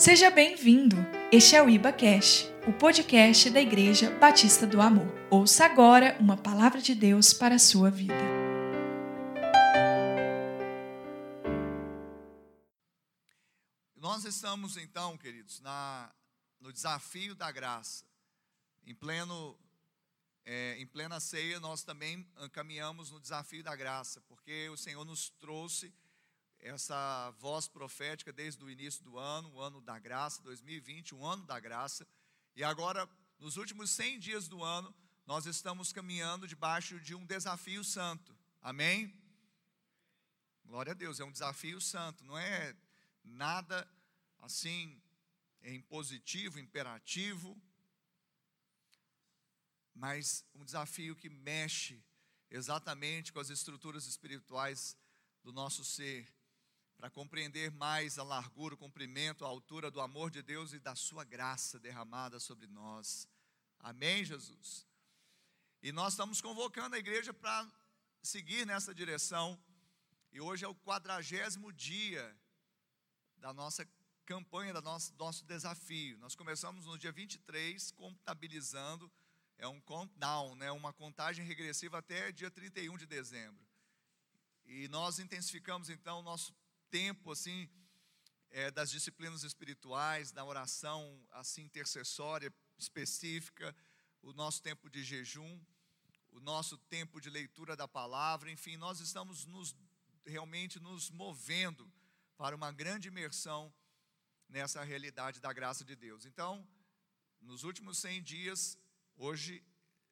Seja bem-vindo. Este é o Iba Cash, o podcast da Igreja Batista do Amor. Ouça agora uma palavra de Deus para a sua vida. Nós estamos então, queridos, na, no desafio da graça. Em pleno é, em plena ceia, nós também caminhamos no desafio da graça, porque o Senhor nos trouxe essa voz profética desde o início do ano, o ano da graça, 2020, um ano da graça. E agora, nos últimos 100 dias do ano, nós estamos caminhando debaixo de um desafio santo. Amém? Glória a Deus, é um desafio santo, não é nada assim impositivo, imperativo, mas um desafio que mexe exatamente com as estruturas espirituais do nosso ser para compreender mais a largura, o comprimento, a altura do amor de Deus e da sua graça derramada sobre nós. Amém, Jesus? E nós estamos convocando a igreja para seguir nessa direção. E hoje é o quadragésimo dia da nossa campanha, do nosso, nosso desafio. Nós começamos no dia 23, contabilizando, é um countdown, né, uma contagem regressiva até dia 31 de dezembro. E nós intensificamos então o nosso tempo assim é, das disciplinas espirituais, da oração assim intercessória específica, o nosso tempo de jejum, o nosso tempo de leitura da palavra, enfim, nós estamos nos realmente nos movendo para uma grande imersão nessa realidade da graça de Deus. Então, nos últimos 100 dias, hoje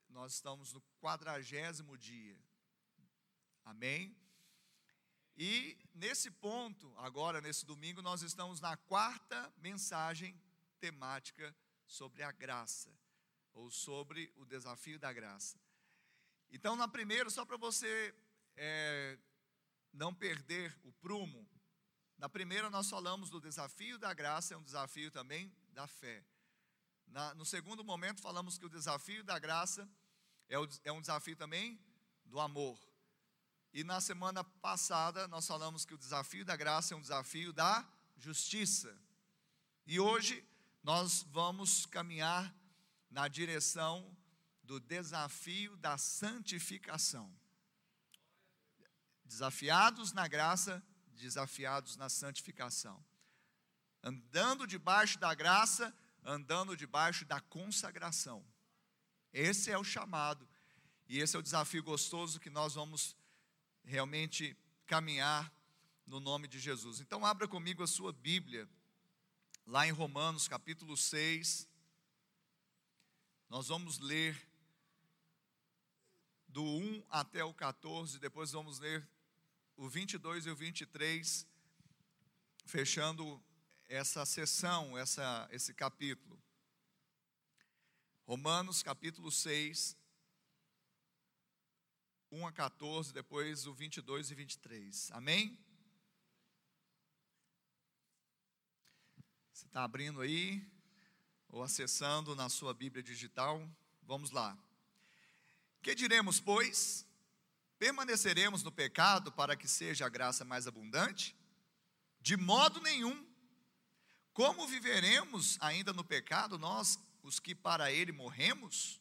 nós estamos no quadragésimo dia. Amém? E nesse ponto, agora nesse domingo, nós estamos na quarta mensagem temática sobre a graça, ou sobre o desafio da graça. Então, na primeira, só para você é, não perder o prumo, na primeira nós falamos do desafio da graça, é um desafio também da fé. Na, no segundo momento, falamos que o desafio da graça é, o, é um desafio também do amor. E na semana passada nós falamos que o desafio da graça é um desafio da justiça. E hoje nós vamos caminhar na direção do desafio da santificação. Desafiados na graça, desafiados na santificação. Andando debaixo da graça, andando debaixo da consagração. Esse é o chamado. E esse é o desafio gostoso que nós vamos realmente caminhar no nome de Jesus. Então, abra comigo a sua Bíblia, lá em Romanos capítulo 6. Nós vamos ler do 1 até o 14, depois vamos ler o 22 e o 23, fechando essa sessão, essa, esse capítulo. Romanos capítulo 6, 1 a 14, depois o 22 e 23. Amém? Você está abrindo aí, ou acessando na sua Bíblia digital? Vamos lá. Que diremos, pois? Permaneceremos no pecado para que seja a graça mais abundante? De modo nenhum. Como viveremos ainda no pecado, nós, os que para ele morremos?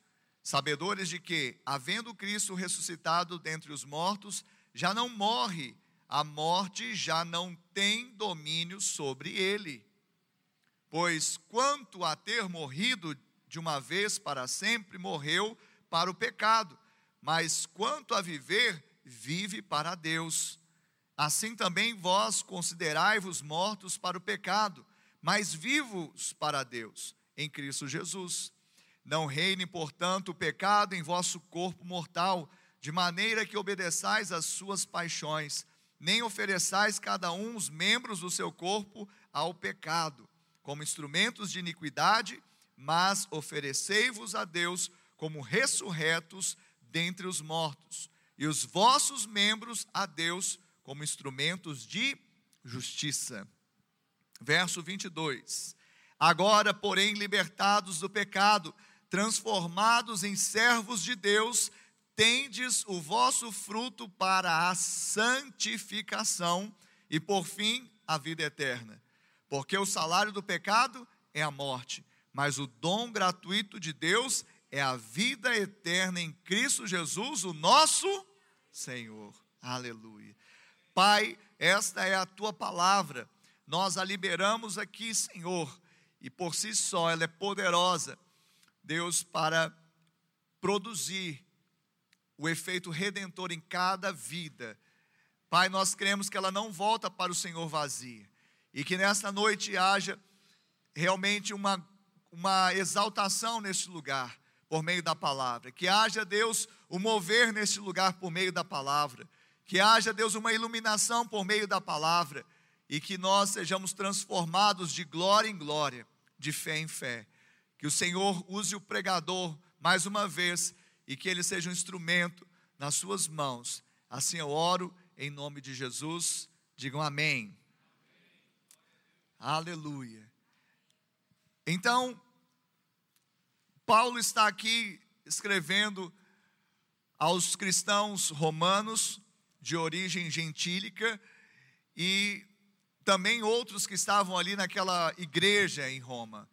sabedores de que, havendo Cristo ressuscitado dentre os mortos, já não morre, a morte já não tem domínio sobre ele. Pois quanto a ter morrido, de uma vez para sempre, morreu para o pecado, mas quanto a viver, vive para Deus. Assim também vós considerai-vos mortos para o pecado, mas vivos para Deus, em Cristo Jesus. Não reine, portanto, o pecado em vosso corpo mortal, de maneira que obedeçais às suas paixões, nem ofereçais cada um os membros do seu corpo ao pecado, como instrumentos de iniquidade, mas oferecei-vos a Deus como ressurretos dentre os mortos, e os vossos membros a Deus como instrumentos de justiça. Verso 22. Agora, porém, libertados do pecado, transformados em servos de Deus, tendes o vosso fruto para a santificação e, por fim, a vida eterna. Porque o salário do pecado é a morte, mas o dom gratuito de Deus é a vida eterna em Cristo Jesus, o nosso Senhor. Aleluia. Pai, esta é a tua palavra. Nós a liberamos aqui, Senhor, e por si só ela é poderosa Deus para produzir o efeito redentor em cada vida. Pai, nós cremos que ela não volta para o Senhor vazia e que nesta noite haja realmente uma, uma exaltação neste lugar por meio da palavra, que haja Deus o mover neste lugar por meio da palavra, que haja Deus uma iluminação por meio da palavra e que nós sejamos transformados de glória em glória, de fé em fé. Que o Senhor use o pregador mais uma vez e que ele seja um instrumento nas suas mãos. Assim eu oro em nome de Jesus. Digam amém. amém. Aleluia. Então, Paulo está aqui escrevendo aos cristãos romanos de origem gentílica e também outros que estavam ali naquela igreja em Roma.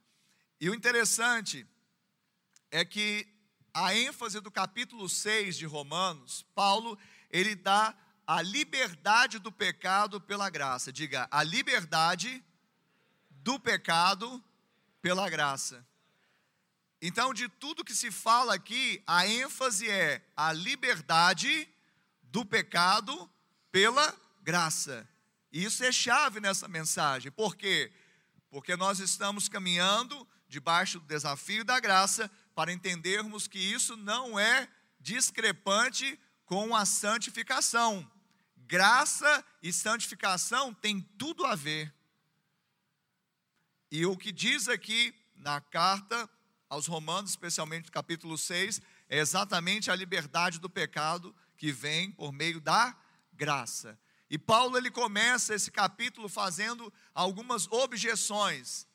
E o interessante é que a ênfase do capítulo 6 de Romanos, Paulo, ele dá a liberdade do pecado pela graça. Diga, a liberdade do pecado pela graça. Então, de tudo que se fala aqui, a ênfase é a liberdade do pecado pela graça. E isso é chave nessa mensagem. Por quê? Porque nós estamos caminhando debaixo do desafio da graça, para entendermos que isso não é discrepante com a santificação. Graça e santificação têm tudo a ver. E o que diz aqui na carta aos Romanos, especialmente no capítulo 6, é exatamente a liberdade do pecado que vem por meio da graça. E Paulo ele começa esse capítulo fazendo algumas objeções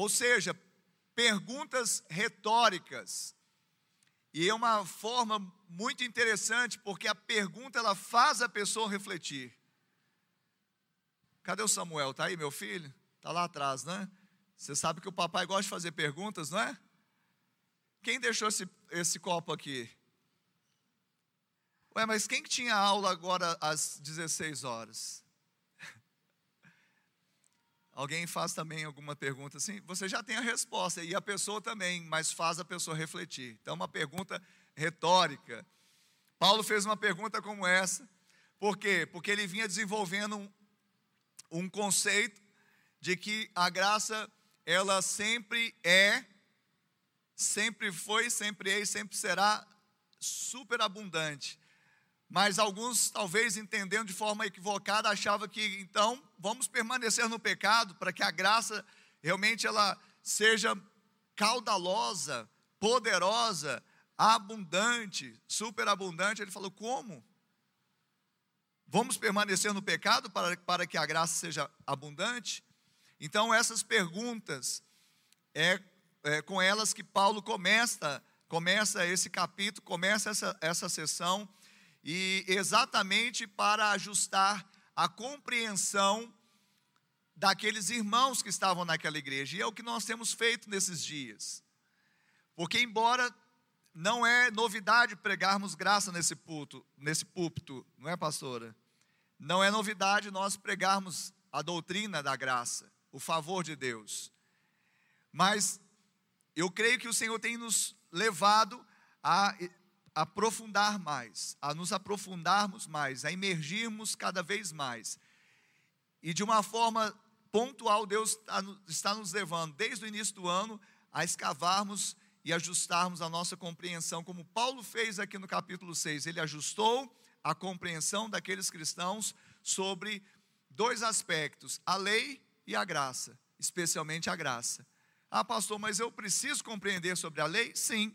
ou seja, perguntas retóricas. E é uma forma muito interessante, porque a pergunta ela faz a pessoa refletir. Cadê o Samuel? Tá aí, meu filho? Tá lá atrás, né? Você sabe que o papai gosta de fazer perguntas, não é? Quem deixou esse, esse copo aqui? Ué, mas quem que tinha aula agora às 16 horas? Alguém faz também alguma pergunta assim, você já tem a resposta, e a pessoa também, mas faz a pessoa refletir. Então, uma pergunta retórica. Paulo fez uma pergunta como essa, por quê? Porque ele vinha desenvolvendo um, um conceito de que a graça, ela sempre é, sempre foi, sempre é e sempre será superabundante. Mas alguns, talvez entendendo de forma equivocada, achavam que então vamos permanecer no pecado para que a graça realmente ela seja caudalosa, poderosa, abundante, superabundante. Ele falou: como? Vamos permanecer no pecado para, para que a graça seja abundante? Então, essas perguntas, é, é com elas que Paulo começa, começa esse capítulo, começa essa, essa sessão e exatamente para ajustar a compreensão daqueles irmãos que estavam naquela igreja. E é o que nós temos feito nesses dias. Porque embora não é novidade pregarmos graça nesse púlpito, nesse púlpito, não é, pastora? Não é novidade nós pregarmos a doutrina da graça, o favor de Deus. Mas eu creio que o Senhor tem nos levado a aprofundar mais, a nos aprofundarmos mais, a emergirmos cada vez mais. E de uma forma pontual, Deus está nos levando, desde o início do ano, a escavarmos e ajustarmos a nossa compreensão, como Paulo fez aqui no capítulo 6. Ele ajustou a compreensão daqueles cristãos sobre dois aspectos: a lei e a graça, especialmente a graça. Ah, pastor, mas eu preciso compreender sobre a lei? Sim,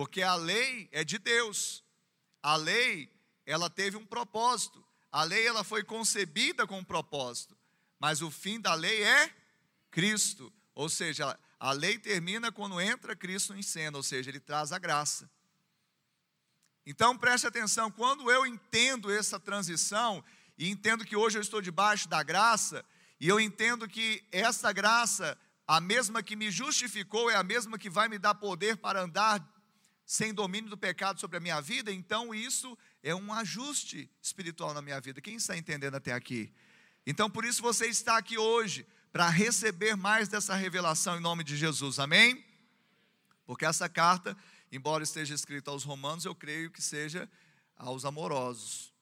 porque a lei é de Deus. A lei, ela teve um propósito. A lei ela foi concebida com um propósito, mas o fim da lei é Cristo. Ou seja, a lei termina quando entra Cristo em cena, ou seja, ele traz a graça. Então preste atenção, quando eu entendo essa transição e entendo que hoje eu estou debaixo da graça, e eu entendo que essa graça, a mesma que me justificou, é a mesma que vai me dar poder para andar sem domínio do pecado sobre a minha vida, então isso é um ajuste espiritual na minha vida. Quem está entendendo até aqui? Então por isso você está aqui hoje, para receber mais dessa revelação em nome de Jesus, amém? Porque essa carta, embora esteja escrita aos romanos, eu creio que seja aos amorosos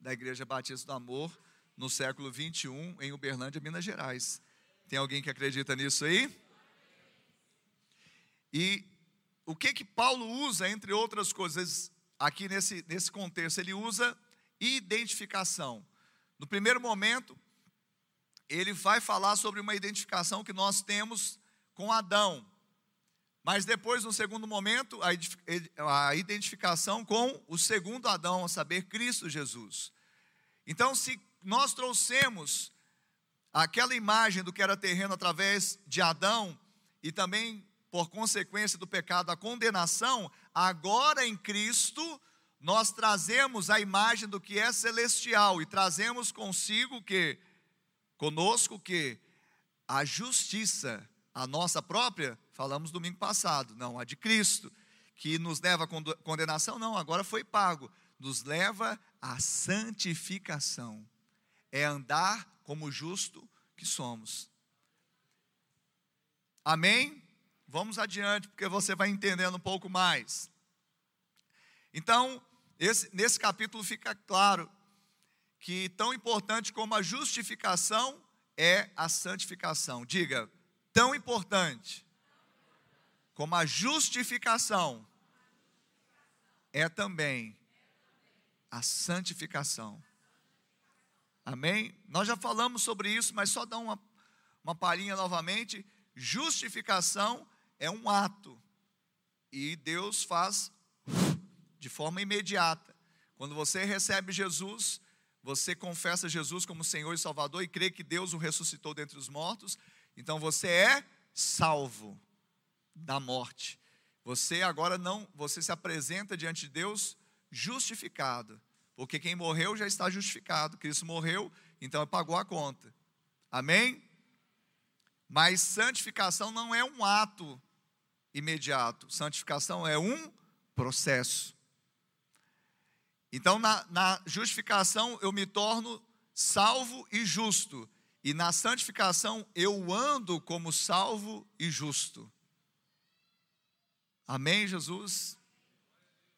da Igreja Batista do Amor no século 21 em Uberlândia, Minas Gerais. Tem alguém que acredita nisso aí? E o que que Paulo usa, entre outras coisas, aqui nesse, nesse contexto? Ele usa identificação. No primeiro momento, ele vai falar sobre uma identificação que nós temos com Adão. Mas depois, no segundo momento, a identificação com o segundo Adão, a saber, Cristo Jesus. Então, se nós trouxemos aquela imagem do que era terreno através de Adão e também por consequência do pecado a condenação, agora em Cristo nós trazemos a imagem do que é celestial e trazemos consigo que conosco que a justiça, a nossa própria, falamos domingo passado, não a de Cristo, que nos leva à condenação, não, agora foi pago, nos leva a santificação. É andar como justo que somos. Amém? Vamos adiante, porque você vai entendendo um pouco mais. Então, esse, nesse capítulo fica claro que tão importante como a justificação é a santificação. Diga, tão importante como a justificação é também a santificação. Amém? Nós já falamos sobre isso, mas só dá uma, uma palhinha novamente. Justificação é um ato, e Deus faz de forma imediata. Quando você recebe Jesus, você confessa Jesus como Senhor e Salvador e crê que Deus o ressuscitou dentre os mortos, então você é salvo da morte. Você agora não, você se apresenta diante de Deus justificado. Porque quem morreu já está justificado. Cristo morreu, então pagou a conta. Amém? Mas santificação não é um ato imediato. Santificação é um processo. Então, na, na justificação, eu me torno salvo e justo. E na santificação, eu ando como salvo e justo. Amém, Jesus?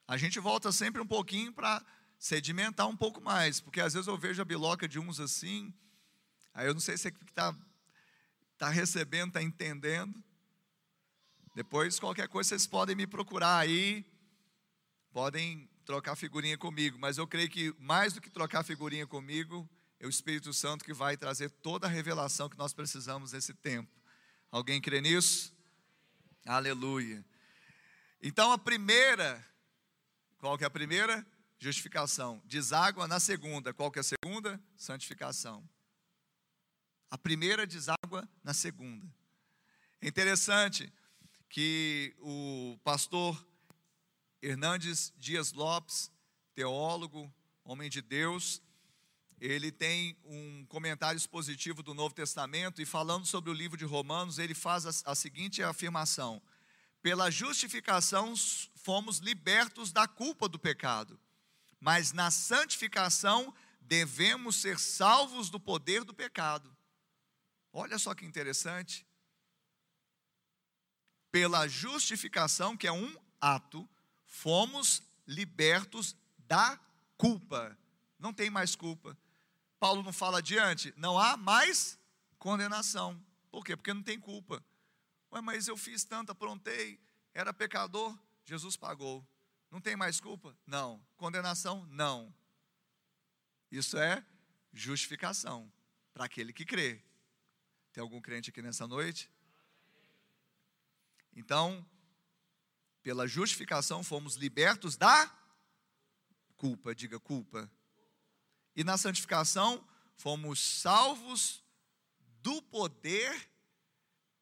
A gente volta sempre um pouquinho para sedimentar um pouco mais, porque às vezes eu vejo a biloca de uns assim, aí eu não sei se é que está tá recebendo, está entendendo. Depois, qualquer coisa, vocês podem me procurar aí, podem trocar figurinha comigo, mas eu creio que mais do que trocar figurinha comigo, é o Espírito Santo que vai trazer toda a revelação que nós precisamos nesse tempo. Alguém crê nisso? Aleluia. Então, a primeira qual que é a primeira? Justificação. Deságua na segunda. Qual que é a segunda? Santificação. A primeira deságua na segunda. É interessante que o pastor Hernandes Dias Lopes, teólogo, homem de Deus, ele tem um comentário expositivo do Novo Testamento e falando sobre o livro de Romanos, ele faz a, a seguinte afirmação: pela justificação fomos libertos da culpa do pecado, mas na santificação devemos ser salvos do poder do pecado. Olha só que interessante. Pela justificação, que é um ato, fomos libertos da culpa. Não tem mais culpa. Paulo não fala adiante, não há mais condenação. Por quê? Porque não tem culpa. Ué, mas eu fiz tanto, aprontei, era pecador, Jesus pagou. Não tem mais culpa? Não. Condenação? Não. Isso é justificação para aquele que crê. Tem algum crente aqui nessa noite? Então, pela justificação fomos libertos da culpa, diga culpa. E na santificação fomos salvos do poder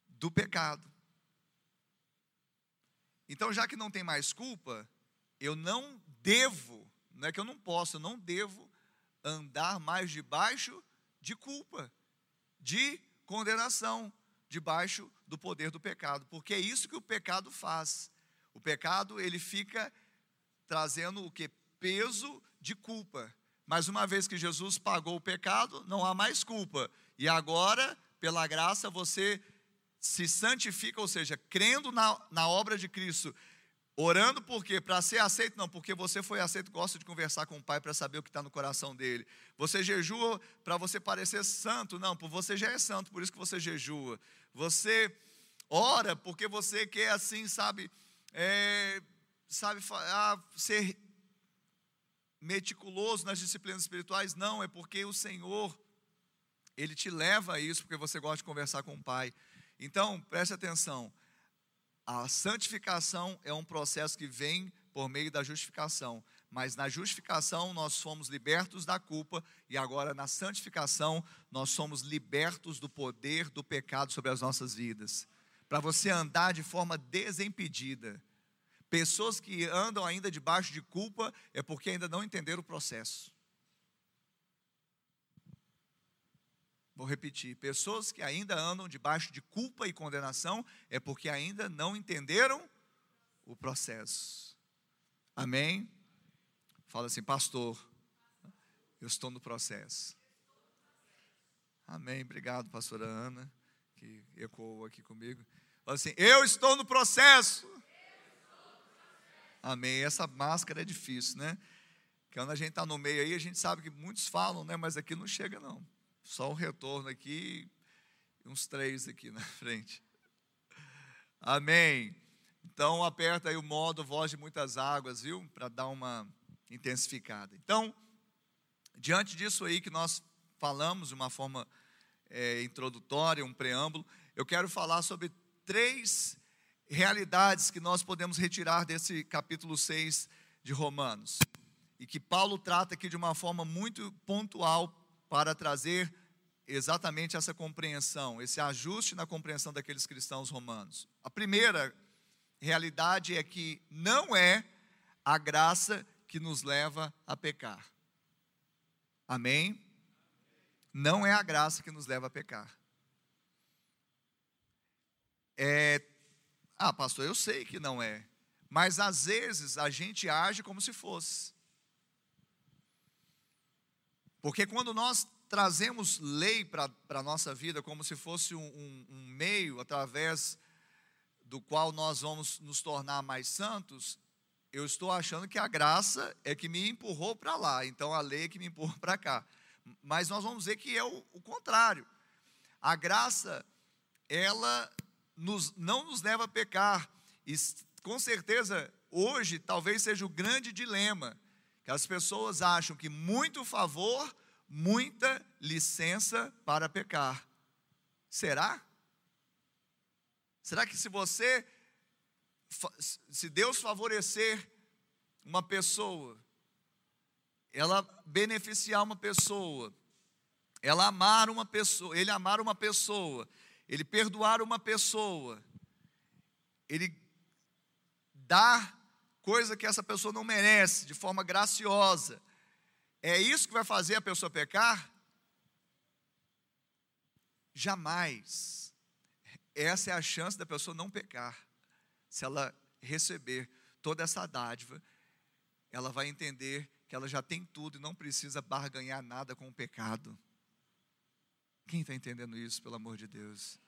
do pecado. Então, já que não tem mais culpa, eu não devo, não é que eu não posso, eu não devo andar mais debaixo de culpa, de condenação, debaixo do poder do pecado, porque é isso que o pecado faz. O pecado, ele fica trazendo o que? Peso de culpa. Mas uma vez que Jesus pagou o pecado, não há mais culpa. E agora, pela graça, você se santifica, ou seja, crendo na, na obra de Cristo, Orando por quê? Para ser aceito? Não, porque você foi aceito, gosta de conversar com o Pai para saber o que está no coração dele. Você jejua para você parecer santo? Não, por você já é santo, por isso que você jejua. Você ora porque você quer assim, sabe, é, sabe ah, ser meticuloso nas disciplinas espirituais? Não, é porque o Senhor, Ele te leva a isso, porque você gosta de conversar com o Pai. Então, preste atenção a santificação é um processo que vem por meio da justificação, mas na justificação nós fomos libertos da culpa e agora na santificação nós somos libertos do poder do pecado sobre as nossas vidas. Para você andar de forma desimpedida. Pessoas que andam ainda debaixo de culpa é porque ainda não entenderam o processo. Vou repetir: pessoas que ainda andam debaixo de culpa e condenação é porque ainda não entenderam o processo. Amém? Fala assim, pastor, eu estou no processo. Amém. Obrigado, pastora Ana, que ecoou aqui comigo. Fala assim, eu estou no processo. Amém. Essa máscara é difícil, né? Que quando a gente está no meio aí, a gente sabe que muitos falam, né? Mas aqui não chega, não. Só um retorno aqui uns três aqui na frente. Amém. Então aperta aí o modo voz de muitas águas, viu? Para dar uma intensificada. Então, diante disso aí que nós falamos de uma forma é, introdutória, um preâmbulo, eu quero falar sobre três realidades que nós podemos retirar desse capítulo 6 de Romanos. E que Paulo trata aqui de uma forma muito pontual para trazer exatamente essa compreensão, esse ajuste na compreensão daqueles cristãos romanos. A primeira realidade é que não é a graça que nos leva a pecar. Amém? Não é a graça que nos leva a pecar. É, ah, pastor, eu sei que não é, mas às vezes a gente age como se fosse. Porque quando nós trazemos lei para a nossa vida como se fosse um, um, um meio através do qual nós vamos nos tornar mais santos, eu estou achando que a graça é que me empurrou para lá, então a lei é que me empurra para cá. Mas nós vamos ver que é o, o contrário. A graça, ela nos, não nos leva a pecar. E com certeza, hoje, talvez seja o grande dilema que as pessoas acham que muito favor, muita licença para pecar. Será? Será que se você, se Deus favorecer uma pessoa, ela beneficiar uma pessoa, ela amar uma pessoa, ele amar uma pessoa, ele perdoar uma pessoa, ele dar coisa que essa pessoa não merece, de forma graciosa. É isso que vai fazer a pessoa pecar? Jamais. Essa é a chance da pessoa não pecar. Se ela receber toda essa dádiva, ela vai entender que ela já tem tudo e não precisa barganhar nada com o pecado. Quem está entendendo isso, pelo amor de Deus?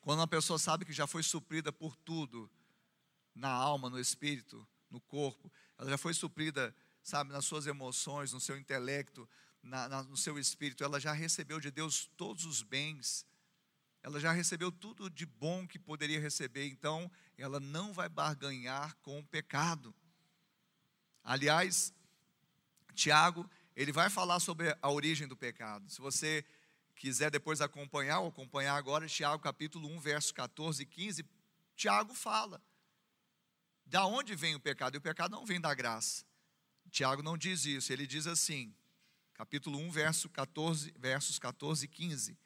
Quando uma pessoa sabe que já foi suprida por tudo, na alma, no espírito, no corpo, ela já foi suprida, sabe, nas suas emoções, no seu intelecto, na, na, no seu espírito, ela já recebeu de Deus todos os bens, ela já recebeu tudo de bom que poderia receber, então ela não vai barganhar com o pecado. Aliás, Tiago, ele vai falar sobre a origem do pecado. Se você quiser depois acompanhar, ou acompanhar agora, Tiago capítulo 1, verso 14 e 15, Tiago fala. Da onde vem o pecado? E o pecado não vem da graça. Tiago não diz isso, ele diz assim, capítulo 1, verso 14, versos 14 e 15.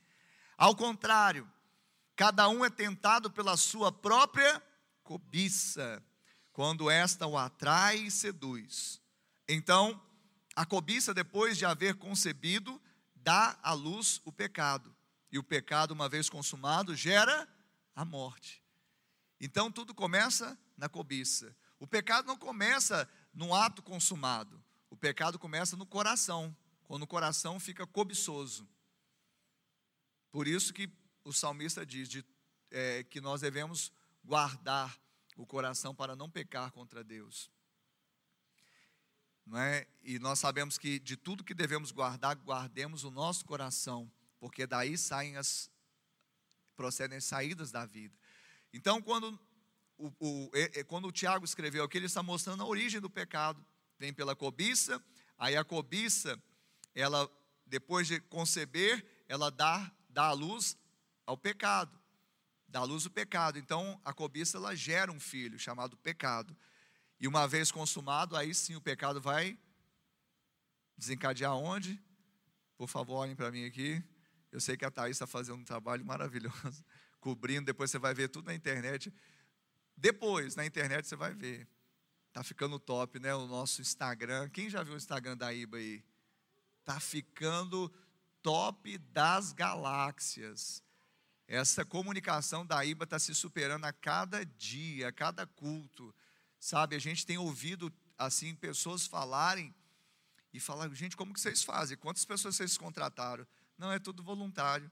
Ao contrário, cada um é tentado pela sua própria cobiça, quando esta o atrai e seduz. Então, a cobiça, depois de haver concebido, dá à luz o pecado. E o pecado, uma vez consumado, gera a morte. Então, tudo começa na cobiça. O pecado não começa no ato consumado. O pecado começa no coração, quando o coração fica cobiçoso. Por isso que o salmista diz de, é, que nós devemos guardar o coração para não pecar contra Deus. Não é? E nós sabemos que de tudo que devemos guardar, guardemos o nosso coração, porque daí saem as procedem as saídas da vida. Então, quando o, o, quando o Tiago escreveu aqui, ele está mostrando a origem do pecado. Vem pela cobiça, aí a cobiça, ela, depois de conceber, ela dá, dá a luz ao pecado. Dá a luz ao pecado. Então, a cobiça, ela gera um filho, chamado pecado. E uma vez consumado, aí sim o pecado vai desencadear onde? Por favor, olhem para mim aqui. Eu sei que a Thaís está fazendo um trabalho maravilhoso, cobrindo. Depois você vai ver tudo na internet. Depois, na internet, você vai ver. Tá ficando top, né? O nosso Instagram. Quem já viu o Instagram da Iba aí? Tá ficando top das galáxias. Essa comunicação da Iba está se superando a cada dia, a cada culto. Sabe, a gente tem ouvido assim pessoas falarem e falar, gente, como que vocês fazem? Quantas pessoas vocês contrataram? Não, é tudo voluntário.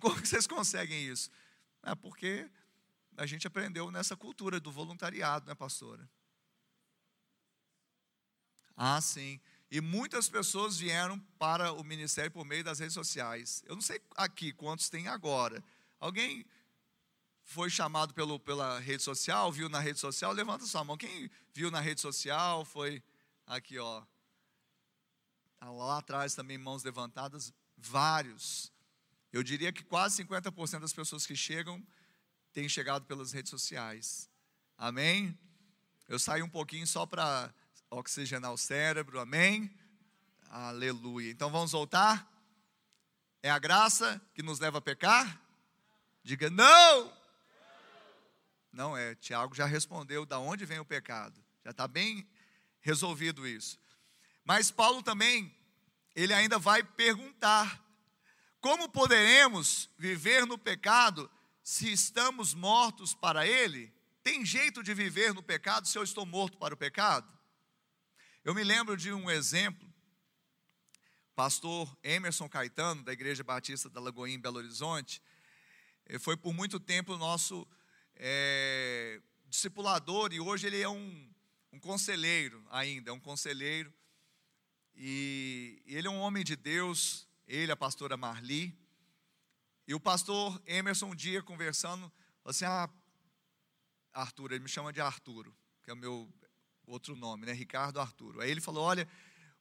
Como que vocês conseguem isso? É porque a gente aprendeu nessa cultura do voluntariado, né, pastora? Ah, sim. E muitas pessoas vieram para o ministério por meio das redes sociais. Eu não sei aqui quantos tem agora. Alguém foi chamado pelo, pela rede social, viu na rede social? Levanta sua mão. Quem viu na rede social foi aqui, ó. Tá lá atrás também mãos levantadas, vários. Eu diria que quase 50% das pessoas que chegam tem chegado pelas redes sociais. Amém? Eu saio um pouquinho só para oxigenar o cérebro, amém? Aleluia. Então vamos voltar? É a graça que nos leva a pecar? Diga não! Não é, Tiago já respondeu da onde vem o pecado. Já está bem resolvido isso. Mas Paulo também, ele ainda vai perguntar: como poderemos viver no pecado se estamos mortos para Ele, tem jeito de viver no pecado se eu estou morto para o pecado? Eu me lembro de um exemplo, pastor Emerson Caetano, da Igreja Batista da Lagoinha, em Belo Horizonte, foi por muito tempo nosso é, discipulador e hoje ele é um, um conselheiro ainda, é um conselheiro. E, e ele é um homem de Deus, ele, a pastora Marli, e o pastor Emerson, um dia conversando, falou assim: Ah, Arthur, ele me chama de Arturo, que é o meu outro nome, né? Ricardo Arturo. Aí ele falou: Olha,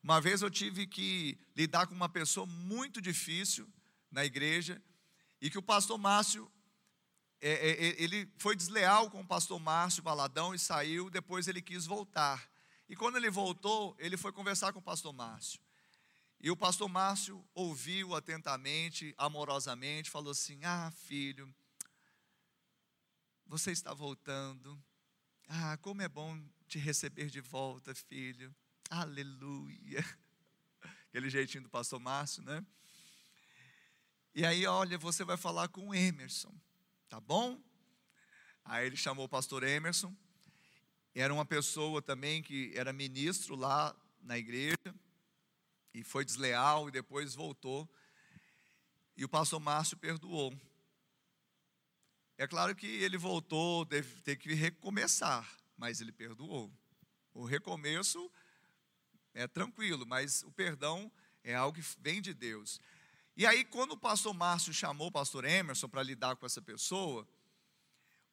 uma vez eu tive que lidar com uma pessoa muito difícil na igreja, e que o pastor Márcio, é, é, é ele foi desleal com o pastor Márcio Valadão e saiu, depois ele quis voltar. E quando ele voltou, ele foi conversar com o pastor Márcio. E o pastor Márcio ouviu atentamente, amorosamente, falou assim: Ah, filho, você está voltando. Ah, como é bom te receber de volta, filho. Aleluia. Aquele jeitinho do pastor Márcio, né? E aí, olha, você vai falar com o Emerson, tá bom? Aí ele chamou o pastor Emerson. Era uma pessoa também que era ministro lá na igreja e foi desleal e depois voltou. E o pastor Márcio perdoou. É claro que ele voltou, deve ter que recomeçar, mas ele perdoou. O recomeço é tranquilo, mas o perdão é algo que vem de Deus. E aí, quando o pastor Márcio chamou o pastor Emerson para lidar com essa pessoa,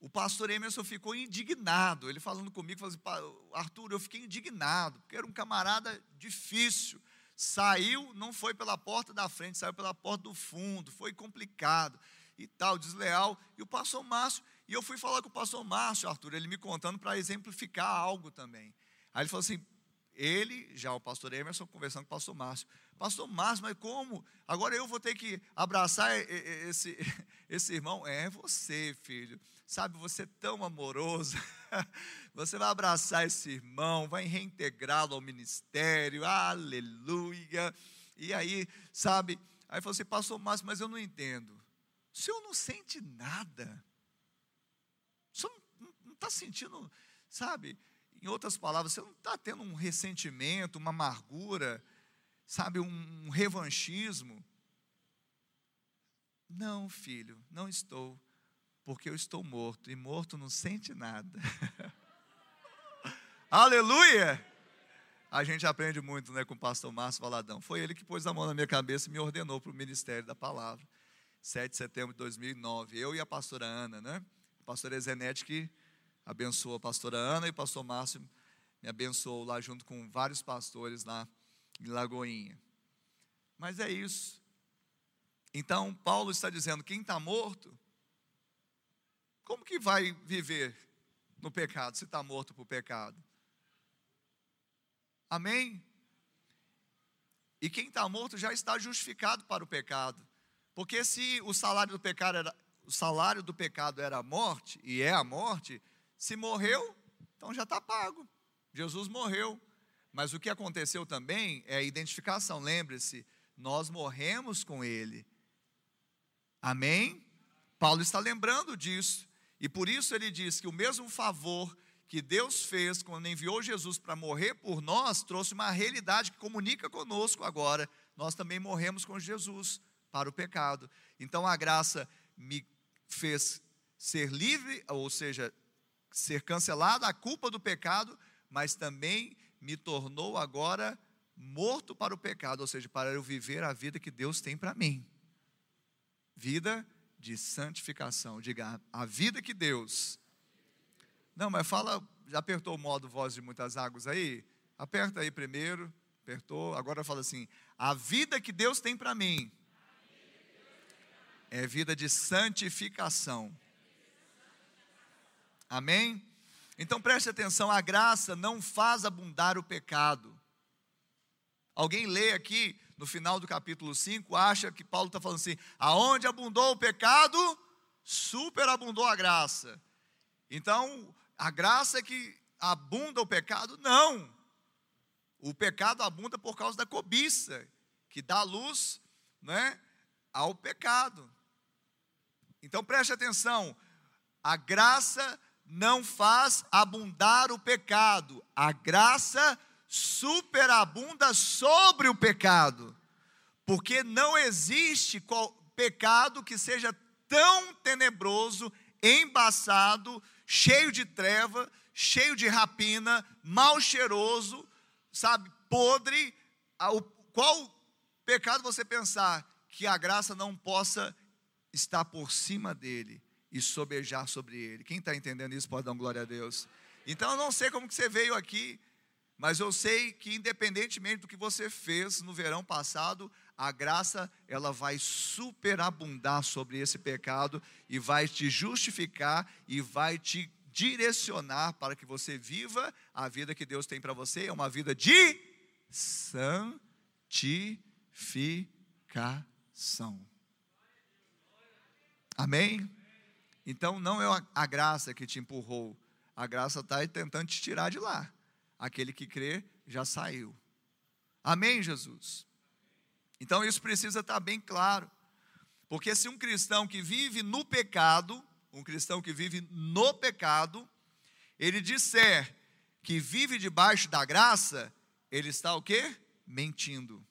o pastor Emerson ficou indignado. Ele falando comigo, falou assim, Arthur, eu fiquei indignado, porque era um camarada difícil. Saiu, não foi pela porta da frente, saiu pela porta do fundo, foi complicado e tal, desleal. E o pastor Márcio, e eu fui falar com o pastor Márcio, Arthur, ele me contando para exemplificar algo também. Aí ele falou assim: ele, já o pastor Emerson, conversando com o pastor Márcio. Pastor Márcio, mas como? Agora eu vou ter que abraçar esse, esse irmão? É você, filho. Sabe, você é tão amoroso. Você vai abraçar esse irmão, vai reintegrá-lo ao ministério. Aleluia. E aí, sabe? Aí você pastor Márcio, mas eu não entendo. O senhor não sente nada. O senhor não está sentindo, sabe? Em outras palavras, você não está tendo um ressentimento, uma amargura, sabe, um revanchismo. Não, filho, não estou, porque eu estou morto, e morto não sente nada. Aleluia! A gente aprende muito né, com o pastor Márcio Valadão. Foi ele que pôs a mão na minha cabeça e me ordenou para o ministério da palavra. 7 de setembro de 2009. Eu e a pastora Ana, né? A pastora Zenete que abençoou a pastora Ana e o pastor Márcio me abençoou lá junto com vários pastores lá em Lagoinha. Mas é isso. Então, Paulo está dizendo: quem está morto, como que vai viver no pecado, se está morto para o pecado? Amém? E quem está morto já está justificado para o pecado. Porque se o salário do pecado era, o salário do pecado era a morte, e é a morte, se morreu, então já está pago. Jesus morreu. Mas o que aconteceu também é a identificação. Lembre-se, nós morremos com Ele. Amém? Paulo está lembrando disso. E por isso ele diz que o mesmo favor que Deus fez quando enviou Jesus para morrer por nós, trouxe uma realidade que comunica conosco agora. Nós também morremos com Jesus para o pecado. Então a graça me fez ser livre, ou seja, ser cancelada a culpa do pecado, mas também me tornou agora morto para o pecado, ou seja, para eu viver a vida que Deus tem para mim. Vida de santificação. Diga, a vida que Deus. Não, mas fala, já apertou o modo voz de muitas águas aí? Aperta aí primeiro, apertou. Agora fala assim: a vida que Deus tem para mim é vida de santificação. Amém? Então preste atenção: a graça não faz abundar o pecado. Alguém lê aqui no final do capítulo 5, acha que Paulo está falando assim: aonde abundou o pecado, superabundou a graça. Então, a graça é que abunda o pecado? Não. O pecado abunda por causa da cobiça, que dá luz né, ao pecado. Então preste atenção: a graça não faz abundar o pecado, a graça superabunda sobre o pecado, porque não existe pecado que seja tão tenebroso, embaçado, cheio de treva, cheio de rapina, mal cheiroso, sabe, podre. Qual pecado você pensar que a graça não possa estar por cima dele? e sobejar sobre ele. Quem está entendendo isso pode dar glória a Deus. Então eu não sei como que você veio aqui, mas eu sei que independentemente do que você fez no verão passado, a graça ela vai superabundar sobre esse pecado e vai te justificar e vai te direcionar para que você viva a vida que Deus tem para você, é uma vida de santificação. Amém? Então não é a graça que te empurrou, a graça está tentando te tirar de lá. Aquele que crê já saiu. Amém, Jesus? Então isso precisa estar bem claro. Porque se um cristão que vive no pecado, um cristão que vive no pecado, ele disser que vive debaixo da graça, ele está o quê? Mentindo.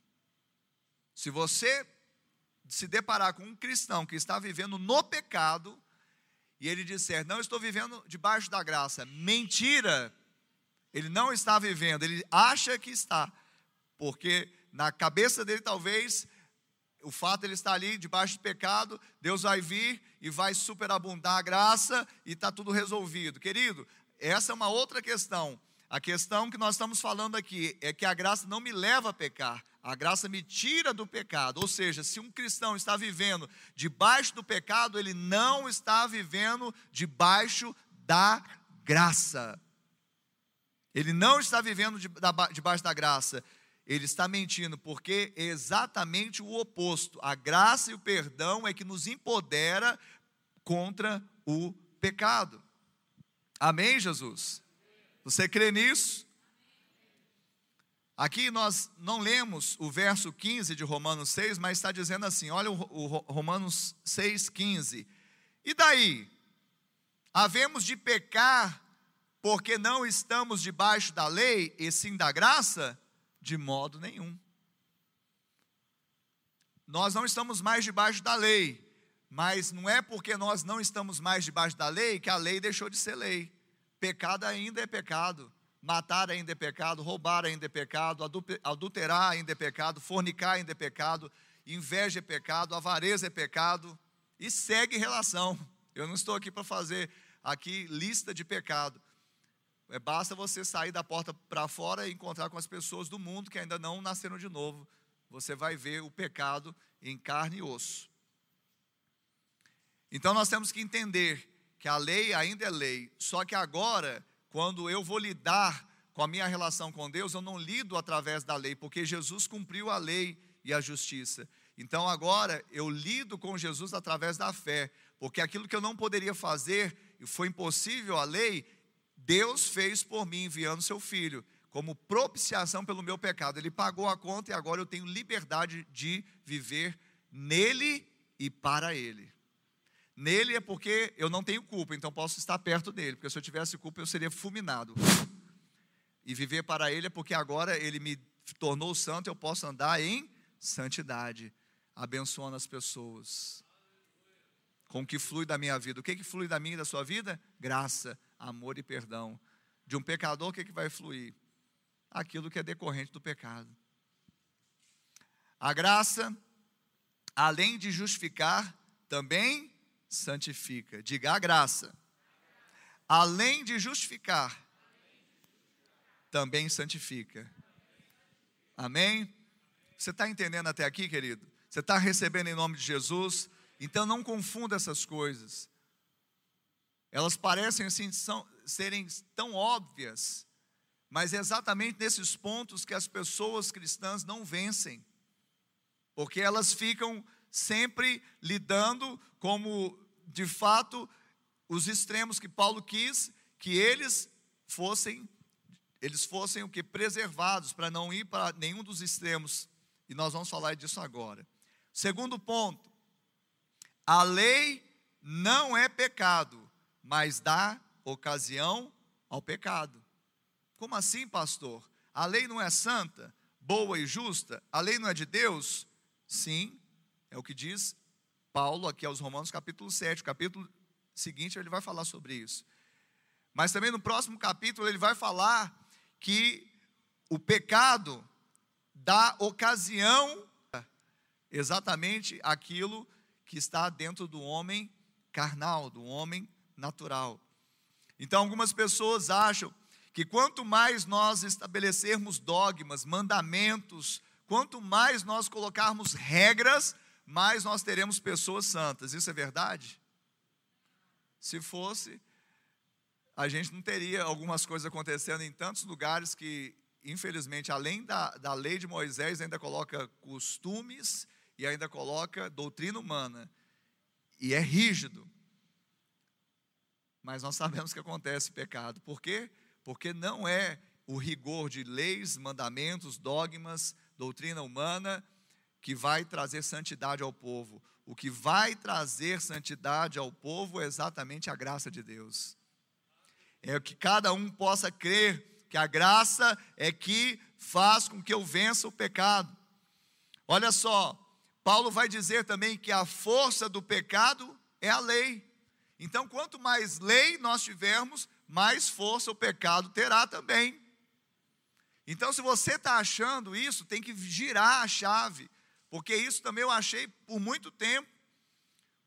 Se você se deparar com um cristão que está vivendo no pecado, e ele disser: Não estou vivendo debaixo da graça, mentira, ele não está vivendo, ele acha que está, porque na cabeça dele talvez o fato de ele estar ali debaixo de pecado, Deus vai vir e vai superabundar a graça e está tudo resolvido. Querido, essa é uma outra questão. A questão que nós estamos falando aqui é que a graça não me leva a pecar, a graça me tira do pecado. Ou seja, se um cristão está vivendo debaixo do pecado, ele não está vivendo debaixo da graça. Ele não está vivendo debaixo da graça. Ele está mentindo, porque é exatamente o oposto. A graça e o perdão é que nos empodera contra o pecado. Amém, Jesus? Você crê nisso? Aqui nós não lemos o verso 15 de Romanos 6, mas está dizendo assim: olha o, Romanos 6, 15. E daí? Havemos de pecar porque não estamos debaixo da lei e sim da graça? De modo nenhum. Nós não estamos mais debaixo da lei, mas não é porque nós não estamos mais debaixo da lei que a lei deixou de ser lei. Pecado ainda é pecado. Matar ainda é pecado, roubar ainda é pecado, adulterar ainda é pecado, fornicar ainda é pecado, inveja é pecado, avareza é pecado, e segue relação. Eu não estou aqui para fazer aqui lista de pecado. É, basta você sair da porta para fora e encontrar com as pessoas do mundo que ainda não nasceram de novo. Você vai ver o pecado em carne e osso. Então nós temos que entender que a lei ainda é lei, só que agora quando eu vou lidar com a minha relação com Deus, eu não lido através da lei, porque Jesus cumpriu a lei e a justiça. Então agora eu lido com Jesus através da fé, porque aquilo que eu não poderia fazer e foi impossível a lei, Deus fez por mim enviando seu filho como propiciação pelo meu pecado. Ele pagou a conta e agora eu tenho liberdade de viver nele e para ele. Nele é porque eu não tenho culpa, então posso estar perto dele, porque se eu tivesse culpa eu seria fulminado. E viver para ele é porque agora ele me tornou santo, eu posso andar em santidade, abençoando as pessoas. Com o que flui da minha vida. O que, que flui da minha e da sua vida? Graça, amor e perdão. De um pecador, o que, que vai fluir? Aquilo que é decorrente do pecado. A graça, além de justificar, também santifica. Diga a graça. Além de justificar, também santifica. Amém? Você está entendendo até aqui, querido? Você está recebendo em nome de Jesus? Então não confunda essas coisas. Elas parecem assim são, serem tão óbvias, mas é exatamente nesses pontos que as pessoas cristãs não vencem, porque elas ficam sempre lidando como de fato os extremos que Paulo quis que eles fossem eles fossem o que preservados para não ir para nenhum dos extremos. E nós vamos falar disso agora. Segundo ponto, a lei não é pecado, mas dá ocasião ao pecado. Como assim, pastor? A lei não é santa, boa e justa? A lei não é de Deus? Sim, é o que diz Paulo aqui aos Romanos, capítulo 7. O capítulo seguinte ele vai falar sobre isso. Mas também no próximo capítulo ele vai falar que o pecado dá ocasião exatamente aquilo que está dentro do homem carnal, do homem natural. Então algumas pessoas acham que quanto mais nós estabelecermos dogmas, mandamentos, quanto mais nós colocarmos regras, mais nós teremos pessoas santas. Isso é verdade? Se fosse, a gente não teria algumas coisas acontecendo em tantos lugares que, infelizmente, além da, da lei de Moisés, ainda coloca costumes e ainda coloca doutrina humana. E é rígido. Mas nós sabemos que acontece pecado. Por quê? Porque não é o rigor de leis, mandamentos, dogmas, doutrina humana que vai trazer santidade ao povo. O que vai trazer santidade ao povo é exatamente a graça de Deus. É que cada um possa crer que a graça é que faz com que eu vença o pecado. Olha só, Paulo vai dizer também que a força do pecado é a lei. Então, quanto mais lei nós tivermos, mais força o pecado terá também. Então, se você está achando isso, tem que girar a chave, porque isso também eu achei por muito tempo,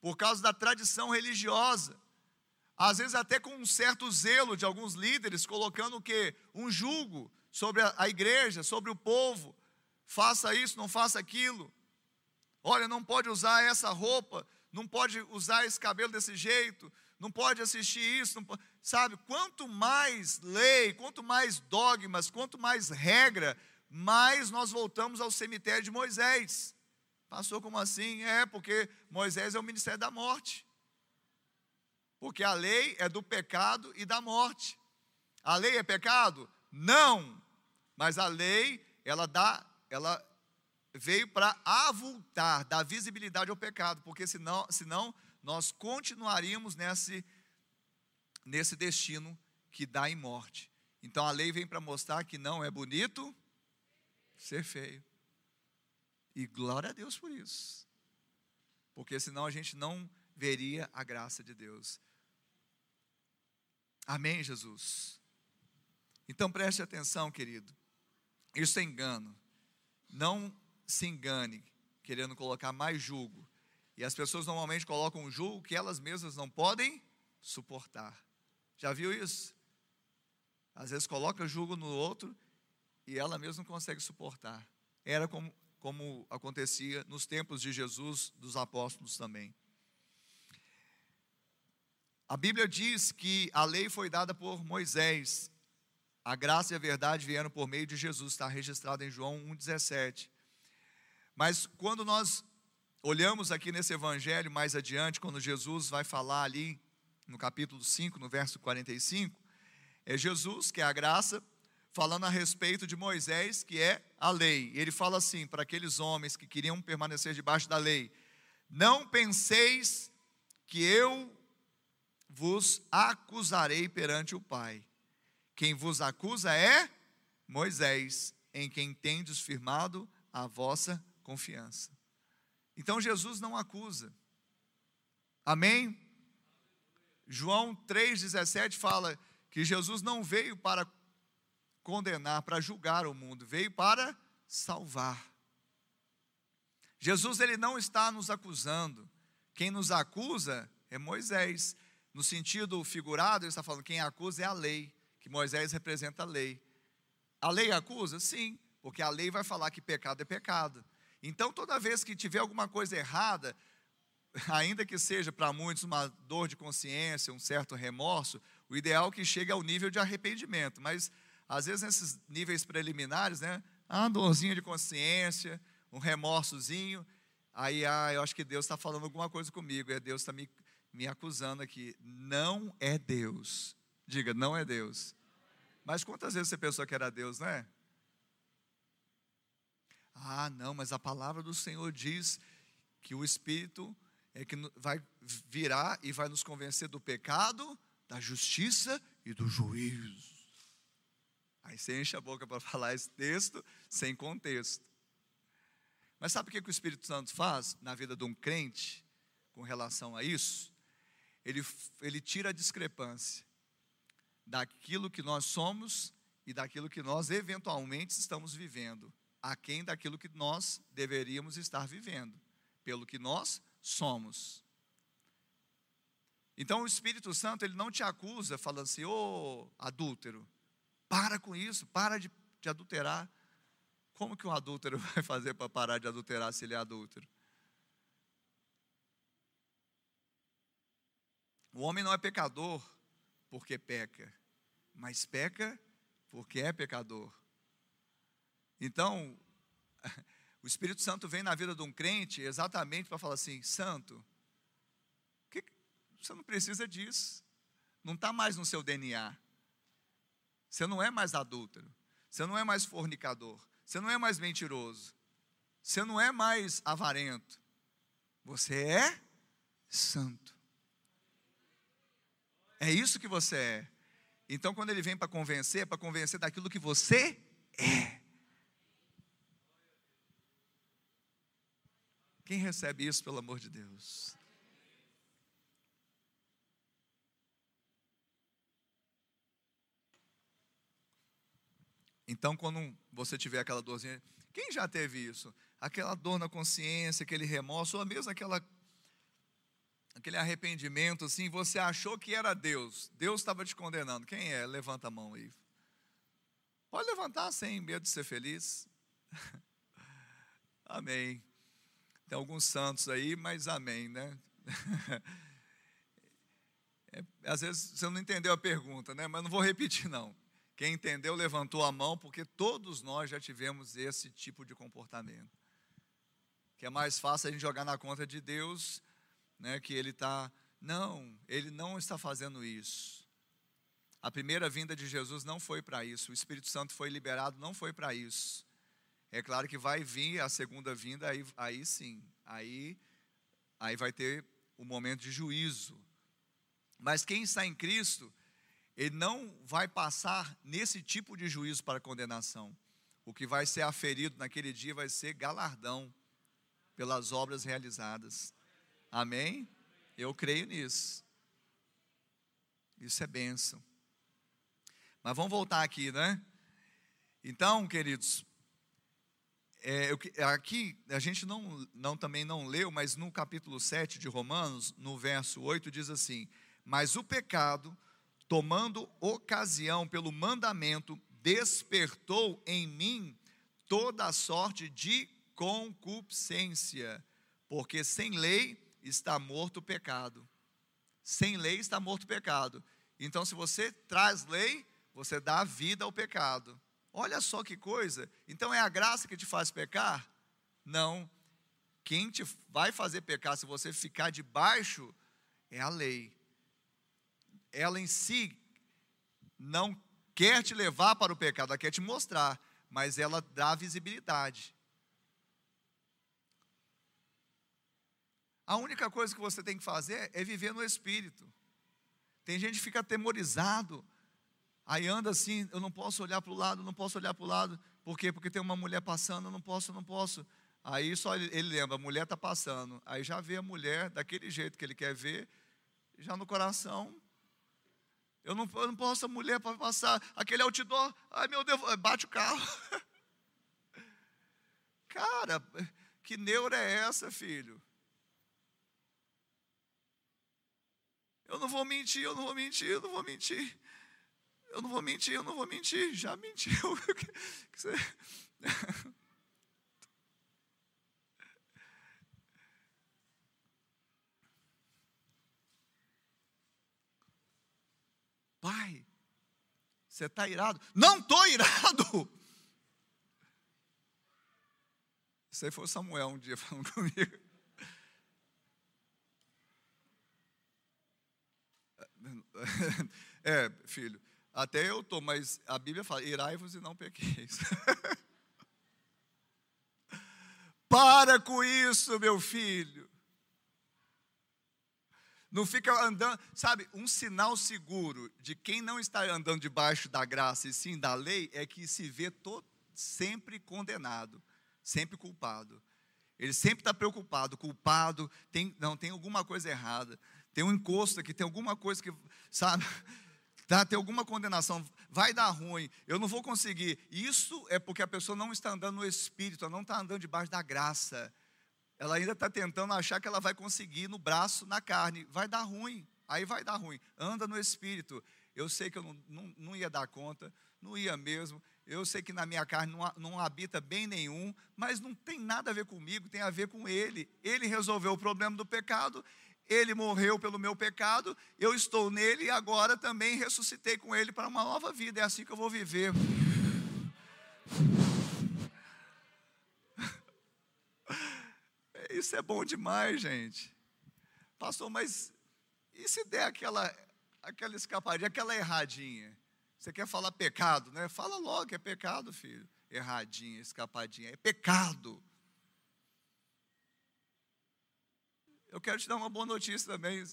por causa da tradição religiosa. Às vezes, até com um certo zelo de alguns líderes, colocando o quê? Um julgo sobre a, a igreja, sobre o povo. Faça isso, não faça aquilo. Olha, não pode usar essa roupa, não pode usar esse cabelo desse jeito, não pode assistir isso, pode, sabe? Quanto mais lei, quanto mais dogmas, quanto mais regra, mais nós voltamos ao cemitério de Moisés. Passou como assim? É, porque Moisés é o ministério da morte. Porque a lei é do pecado e da morte. A lei é pecado? Não. Mas a lei, ela dá, ela veio para avultar, dar visibilidade ao pecado, porque senão, senão nós continuaríamos nesse, nesse destino que dá em morte. Então a lei vem para mostrar que não é bonito ser feio. E glória a Deus por isso. Porque senão a gente não veria a graça de Deus. Amém, Jesus? Então preste atenção, querido. Isso é engano. Não se engane, querendo colocar mais julgo. E as pessoas normalmente colocam um julgo que elas mesmas não podem suportar. Já viu isso? Às vezes coloca julgo no outro e ela mesma não consegue suportar. Era como, como acontecia nos tempos de Jesus, dos apóstolos também. A Bíblia diz que a lei foi dada por Moisés, a graça e a verdade vieram por meio de Jesus, está registrado em João 1,17. Mas quando nós olhamos aqui nesse evangelho mais adiante, quando Jesus vai falar ali no capítulo 5, no verso 45, é Jesus, que é a graça, falando a respeito de Moisés, que é a lei. Ele fala assim para aqueles homens que queriam permanecer debaixo da lei: Não penseis que eu vos acusarei perante o Pai. Quem vos acusa é Moisés, em quem tendes firmado a vossa confiança. Então Jesus não acusa. Amém? João 3,17 fala que Jesus não veio para condenar, para julgar o mundo, veio para salvar. Jesus ele não está nos acusando. Quem nos acusa é Moisés. No sentido figurado, ele está falando quem acusa é a lei, que Moisés representa a lei. A lei acusa? Sim, porque a lei vai falar que pecado é pecado. Então, toda vez que tiver alguma coisa errada, ainda que seja para muitos uma dor de consciência, um certo remorso, o ideal é que chegue ao nível de arrependimento. Mas, às vezes, nesses níveis preliminares, né, uma dorzinha de consciência, um remorsozinho, aí, ah, eu acho que Deus está falando alguma coisa comigo, é Deus está me, me acusando aqui. Não é Deus. Diga, não é Deus. Mas quantas vezes você pensou que era Deus, não é? Ah, não, mas a palavra do Senhor diz que o Espírito é que vai virar e vai nos convencer do pecado, da justiça e do juízo. Aí você enche a boca para falar esse texto sem contexto. Mas sabe o que, que o Espírito Santo faz na vida de um crente com relação a isso? Ele, ele tira a discrepância daquilo que nós somos e daquilo que nós eventualmente estamos vivendo aquém daquilo que nós deveríamos estar vivendo, pelo que nós somos. Então o Espírito Santo, ele não te acusa falando assim, ô oh, adúltero, para com isso, para de, de adulterar. Como que um adúltero vai fazer para parar de adulterar se ele é adúltero? O homem não é pecador porque peca, mas peca porque é pecador. Então, o Espírito Santo vem na vida de um crente exatamente para falar assim: Santo, que, você não precisa disso, não está mais no seu DNA. Você não é mais adúltero, você não é mais fornicador, você não é mais mentiroso, você não é mais avarento, você é santo. É isso que você é. Então, quando ele vem para convencer, é para convencer daquilo que você é. Quem recebe isso, pelo amor de Deus? Então, quando você tiver aquela dorzinha, quem já teve isso? Aquela dor na consciência, aquele remorso, ou mesmo aquela, aquele arrependimento, assim, você achou que era Deus, Deus estava te condenando. Quem é? Levanta a mão aí. Pode levantar sem medo de ser feliz. Amém. Tem alguns santos aí, mas amém, né? É, às vezes você não entendeu a pergunta, né? Mas não vou repetir, não. Quem entendeu levantou a mão, porque todos nós já tivemos esse tipo de comportamento. Que é mais fácil a gente jogar na conta de Deus né, que ele está. Não, ele não está fazendo isso. A primeira vinda de Jesus não foi para isso. O Espírito Santo foi liberado, não foi para isso. É claro que vai vir a segunda vinda, aí, aí sim, aí, aí vai ter o um momento de juízo. Mas quem está em Cristo, ele não vai passar nesse tipo de juízo para condenação. O que vai ser aferido naquele dia vai ser galardão pelas obras realizadas. Amém? Eu creio nisso. Isso é bênção. Mas vamos voltar aqui, né? Então, queridos, é, eu, aqui a gente não, não também não leu, mas no capítulo 7 de Romanos, no verso 8, diz assim: Mas o pecado, tomando ocasião pelo mandamento, despertou em mim toda a sorte de concupiscência, porque sem lei está morto o pecado. Sem lei está morto o pecado. Então, se você traz lei, você dá vida ao pecado. Olha só que coisa. Então, é a graça que te faz pecar? Não. Quem te vai fazer pecar se você ficar debaixo é a lei. Ela em si não quer te levar para o pecado, ela quer te mostrar, mas ela dá visibilidade. A única coisa que você tem que fazer é viver no Espírito. Tem gente que fica atemorizado, aí anda assim, eu não posso olhar para o lado, não posso olhar para o lado, por quê? Porque tem uma mulher passando, eu não posso, eu não posso. Aí só ele lembra, a mulher está passando, aí já vê a mulher daquele jeito que ele quer ver, já no coração, eu não, eu não posso, a mulher para passar, aquele outdoor, ai meu Deus, bate o carro. Cara, que neura é essa, filho? Eu não vou mentir, eu não vou mentir, eu não vou mentir. Eu não vou mentir, eu não vou mentir. Já mentiu. Pai, você está irado? Não estou irado. Isso aí foi o Samuel um dia falando comigo. É, filho, até eu estou, mas a Bíblia fala: irai-vos e não pequeis. Para com isso, meu filho. Não fica andando, sabe, um sinal seguro de quem não está andando debaixo da graça e sim da lei é que se vê todo, sempre condenado, sempre culpado. Ele sempre está preocupado, culpado, tem, não, tem alguma coisa errada tem um encosto aqui, tem alguma coisa que, sabe, tá, tem alguma condenação, vai dar ruim, eu não vou conseguir. Isso é porque a pessoa não está andando no espírito, ela não está andando debaixo da graça. Ela ainda está tentando achar que ela vai conseguir no braço, na carne. Vai dar ruim, aí vai dar ruim. Anda no espírito. Eu sei que eu não, não, não ia dar conta, não ia mesmo. Eu sei que na minha carne não, não habita bem nenhum, mas não tem nada a ver comigo, tem a ver com Ele. Ele resolveu o problema do pecado ele morreu pelo meu pecado, eu estou nele e agora também ressuscitei com ele para uma nova vida. É assim que eu vou viver. Isso é bom demais, gente. Pastor, mas e se der aquela, aquela escapadinha, aquela erradinha? Você quer falar pecado, né? Fala logo que é pecado, filho. Erradinha, escapadinha. É pecado. Eu quero te dar uma boa notícia também.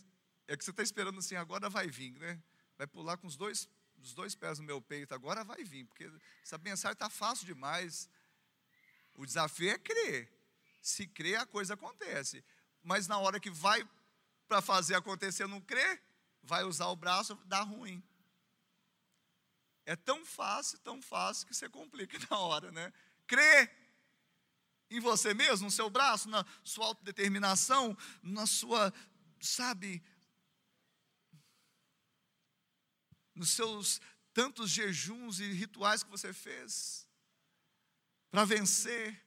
É que você está esperando assim, agora vai vir, né? Vai pular com os dois, os dois pés no meu peito, agora vai vir, porque essa mensagem está fácil demais. O desafio é crer. Se crer, a coisa acontece. Mas na hora que vai para fazer acontecer, não crer, vai usar o braço, dá ruim. É tão fácil, tão fácil que você complica na hora, né? Crê em você mesmo, no seu braço, na sua autodeterminação, na sua, sabe, nos seus tantos jejuns e rituais que você fez para vencer.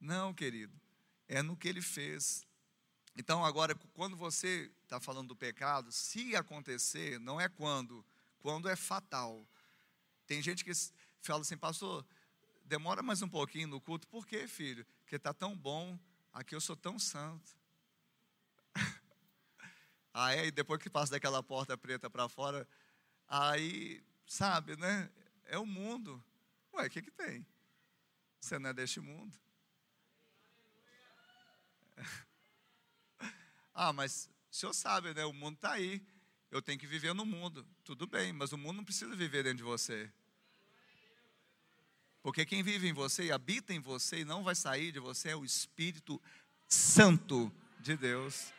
Não, querido, é no que ele fez. Então, agora, quando você está falando do pecado, se acontecer, não é quando, quando é fatal. Tem gente que fala assim, pastor, demora mais um pouquinho no culto, por quê, filho? Porque está tão bom, aqui eu sou tão santo. e depois que passa daquela porta preta para fora, aí, sabe, né? É o mundo. Ué, o que, que tem? Você não é deste mundo. ah, mas o senhor sabe, né? O mundo está aí. Eu tenho que viver no mundo. Tudo bem, mas o mundo não precisa viver dentro de você. Porque quem vive em você e habita em você e não vai sair de você é o Espírito Santo de Deus.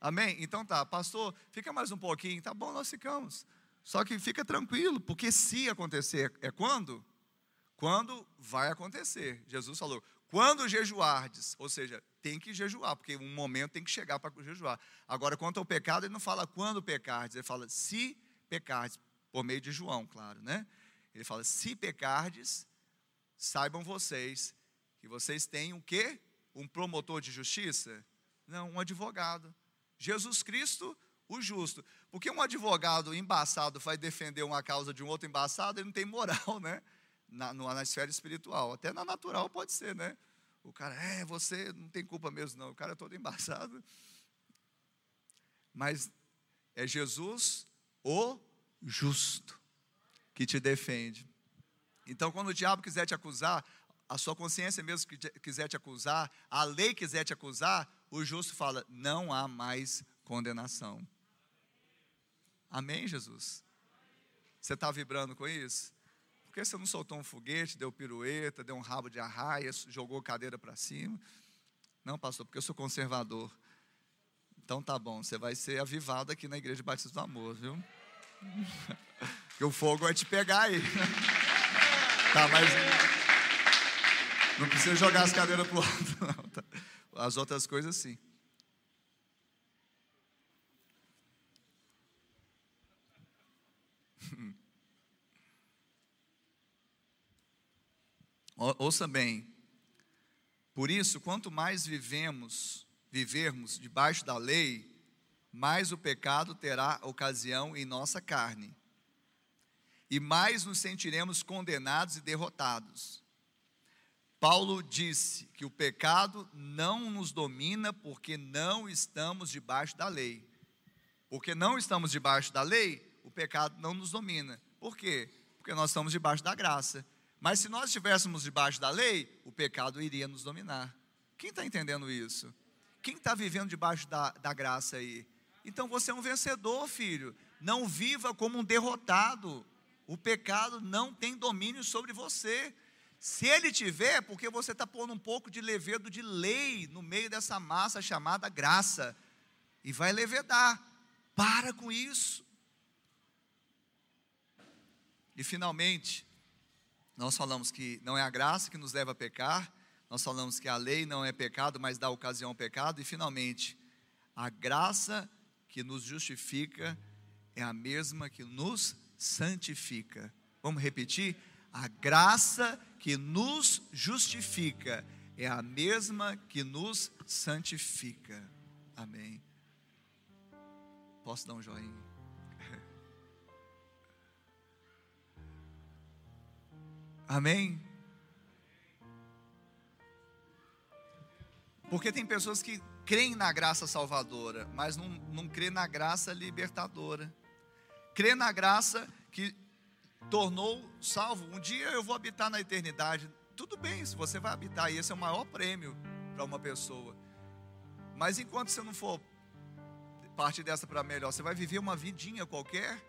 Amém? Então tá, pastor, fica mais um pouquinho. Tá bom, nós ficamos. Só que fica tranquilo, porque se acontecer, é quando? Quando vai acontecer. Jesus falou: quando jejuardes, ou seja, tem que jejuar, porque um momento tem que chegar para jejuar. Agora, quanto ao pecado, ele não fala quando pecardes, ele fala se pecardes, por meio de João, claro, né? Ele fala: se pecardes, saibam vocês que vocês têm o quê? Um promotor de justiça? Não, um advogado. Jesus Cristo, o justo. Porque um advogado embaçado vai defender uma causa de um outro embaçado, ele não tem moral, né? Na, na esfera espiritual. Até na natural pode ser, né? O cara, é, você não tem culpa mesmo, não. O cara é todo embaçado. Mas é Jesus o justo que te defende. Então, quando o diabo quiser te acusar, a sua consciência mesmo quiser te acusar, a lei quiser te acusar, o justo fala: não há mais condenação. Amém, Jesus? Você está vibrando com isso? Por que você não soltou um foguete, deu pirueta, deu um rabo de arraia, jogou cadeira para cima? Não, pastor, porque eu sou conservador. Então tá bom, você vai ser avivado aqui na Igreja Batista do Amor, viu? que o fogo vai te pegar aí. Tá, mas. Não precisa jogar as cadeiras pro lado, não. Tá? As outras coisas, sim. Ouça bem. Por isso, quanto mais vivemos, vivermos debaixo da lei, mais o pecado terá ocasião em nossa carne, e mais nos sentiremos condenados e derrotados. Paulo disse que o pecado não nos domina porque não estamos debaixo da lei. Porque não estamos debaixo da lei, o pecado não nos domina. Por quê? Porque nós estamos debaixo da graça. Mas se nós estivéssemos debaixo da lei, o pecado iria nos dominar. Quem está entendendo isso? Quem está vivendo debaixo da, da graça aí? Então você é um vencedor, filho. Não viva como um derrotado. O pecado não tem domínio sobre você. Se ele tiver, é porque você está pondo um pouco de levedo de lei no meio dessa massa chamada graça. E vai levedar. Para com isso. E finalmente, nós falamos que não é a graça que nos leva a pecar, nós falamos que a lei não é pecado, mas dá ocasião ao pecado, e finalmente, a graça que nos justifica é a mesma que nos santifica. Vamos repetir? A graça que nos justifica é a mesma que nos santifica. Amém. Posso dar um joinha? Amém? Porque tem pessoas que creem na graça salvadora, mas não, não crê na graça libertadora. Crê na graça que tornou salvo. Um dia eu vou habitar na eternidade. Tudo bem, se você vai habitar, e esse é o maior prêmio para uma pessoa. Mas enquanto você não for parte dessa para melhor, você vai viver uma vidinha qualquer.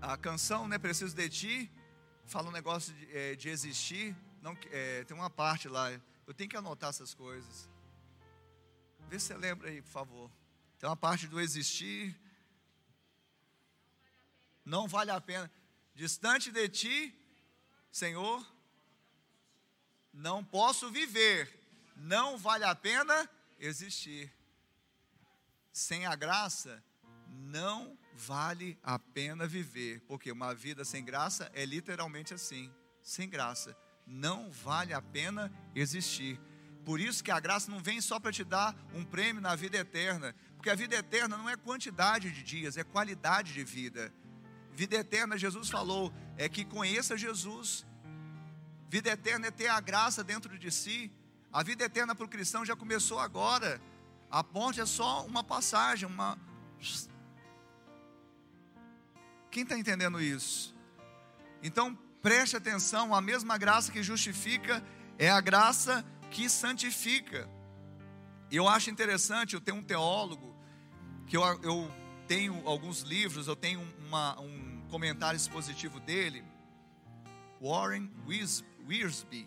A canção, né, Preciso de Ti, fala um negócio de, é, de existir. Não, é, tem uma parte lá, eu tenho que anotar essas coisas. Vê se você lembra aí, por favor. Tem uma parte do existir. Não vale a pena. Distante de ti, Senhor, não posso viver, não vale a pena existir. Sem a graça, não vale a pena viver, porque uma vida sem graça é literalmente assim, sem graça, não vale a pena existir. Por isso que a graça não vem só para te dar um prêmio na vida eterna, porque a vida eterna não é quantidade de dias, é qualidade de vida. Vida eterna, Jesus falou, é que conheça Jesus. Vida eterna é ter a graça dentro de si. A vida eterna para o cristão já começou agora. A ponte é só uma passagem, uma. Quem está entendendo isso? Então preste atenção: a mesma graça que justifica é a graça que santifica. Eu acho interessante, eu tenho um teólogo, que eu, eu tenho alguns livros, eu tenho uma, um comentário expositivo dele, Warren Wiersbe.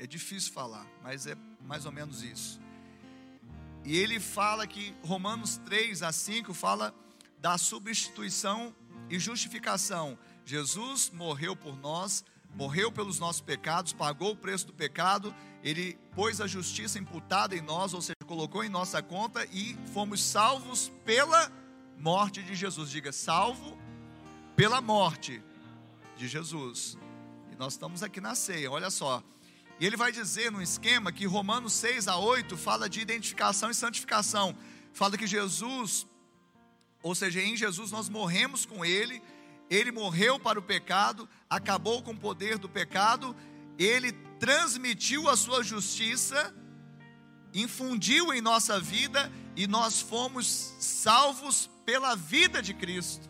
É difícil falar, mas é mais ou menos isso. E ele fala que Romanos 3 a 5 fala da substituição e justificação. Jesus morreu por nós, morreu pelos nossos pecados, pagou o preço do pecado, ele pôs a justiça imputada em nós, ou seja, colocou em nossa conta e fomos salvos pela morte de Jesus. Diga, salvo pela morte de Jesus. E nós estamos aqui na ceia, olha só. E ele vai dizer no esquema que Romanos 6 a 8 fala de identificação e santificação. Fala que Jesus, ou seja, em Jesus nós morremos com ele, ele morreu para o pecado, acabou com o poder do pecado, ele transmitiu a sua justiça, infundiu em nossa vida e nós fomos salvos pela vida de Cristo.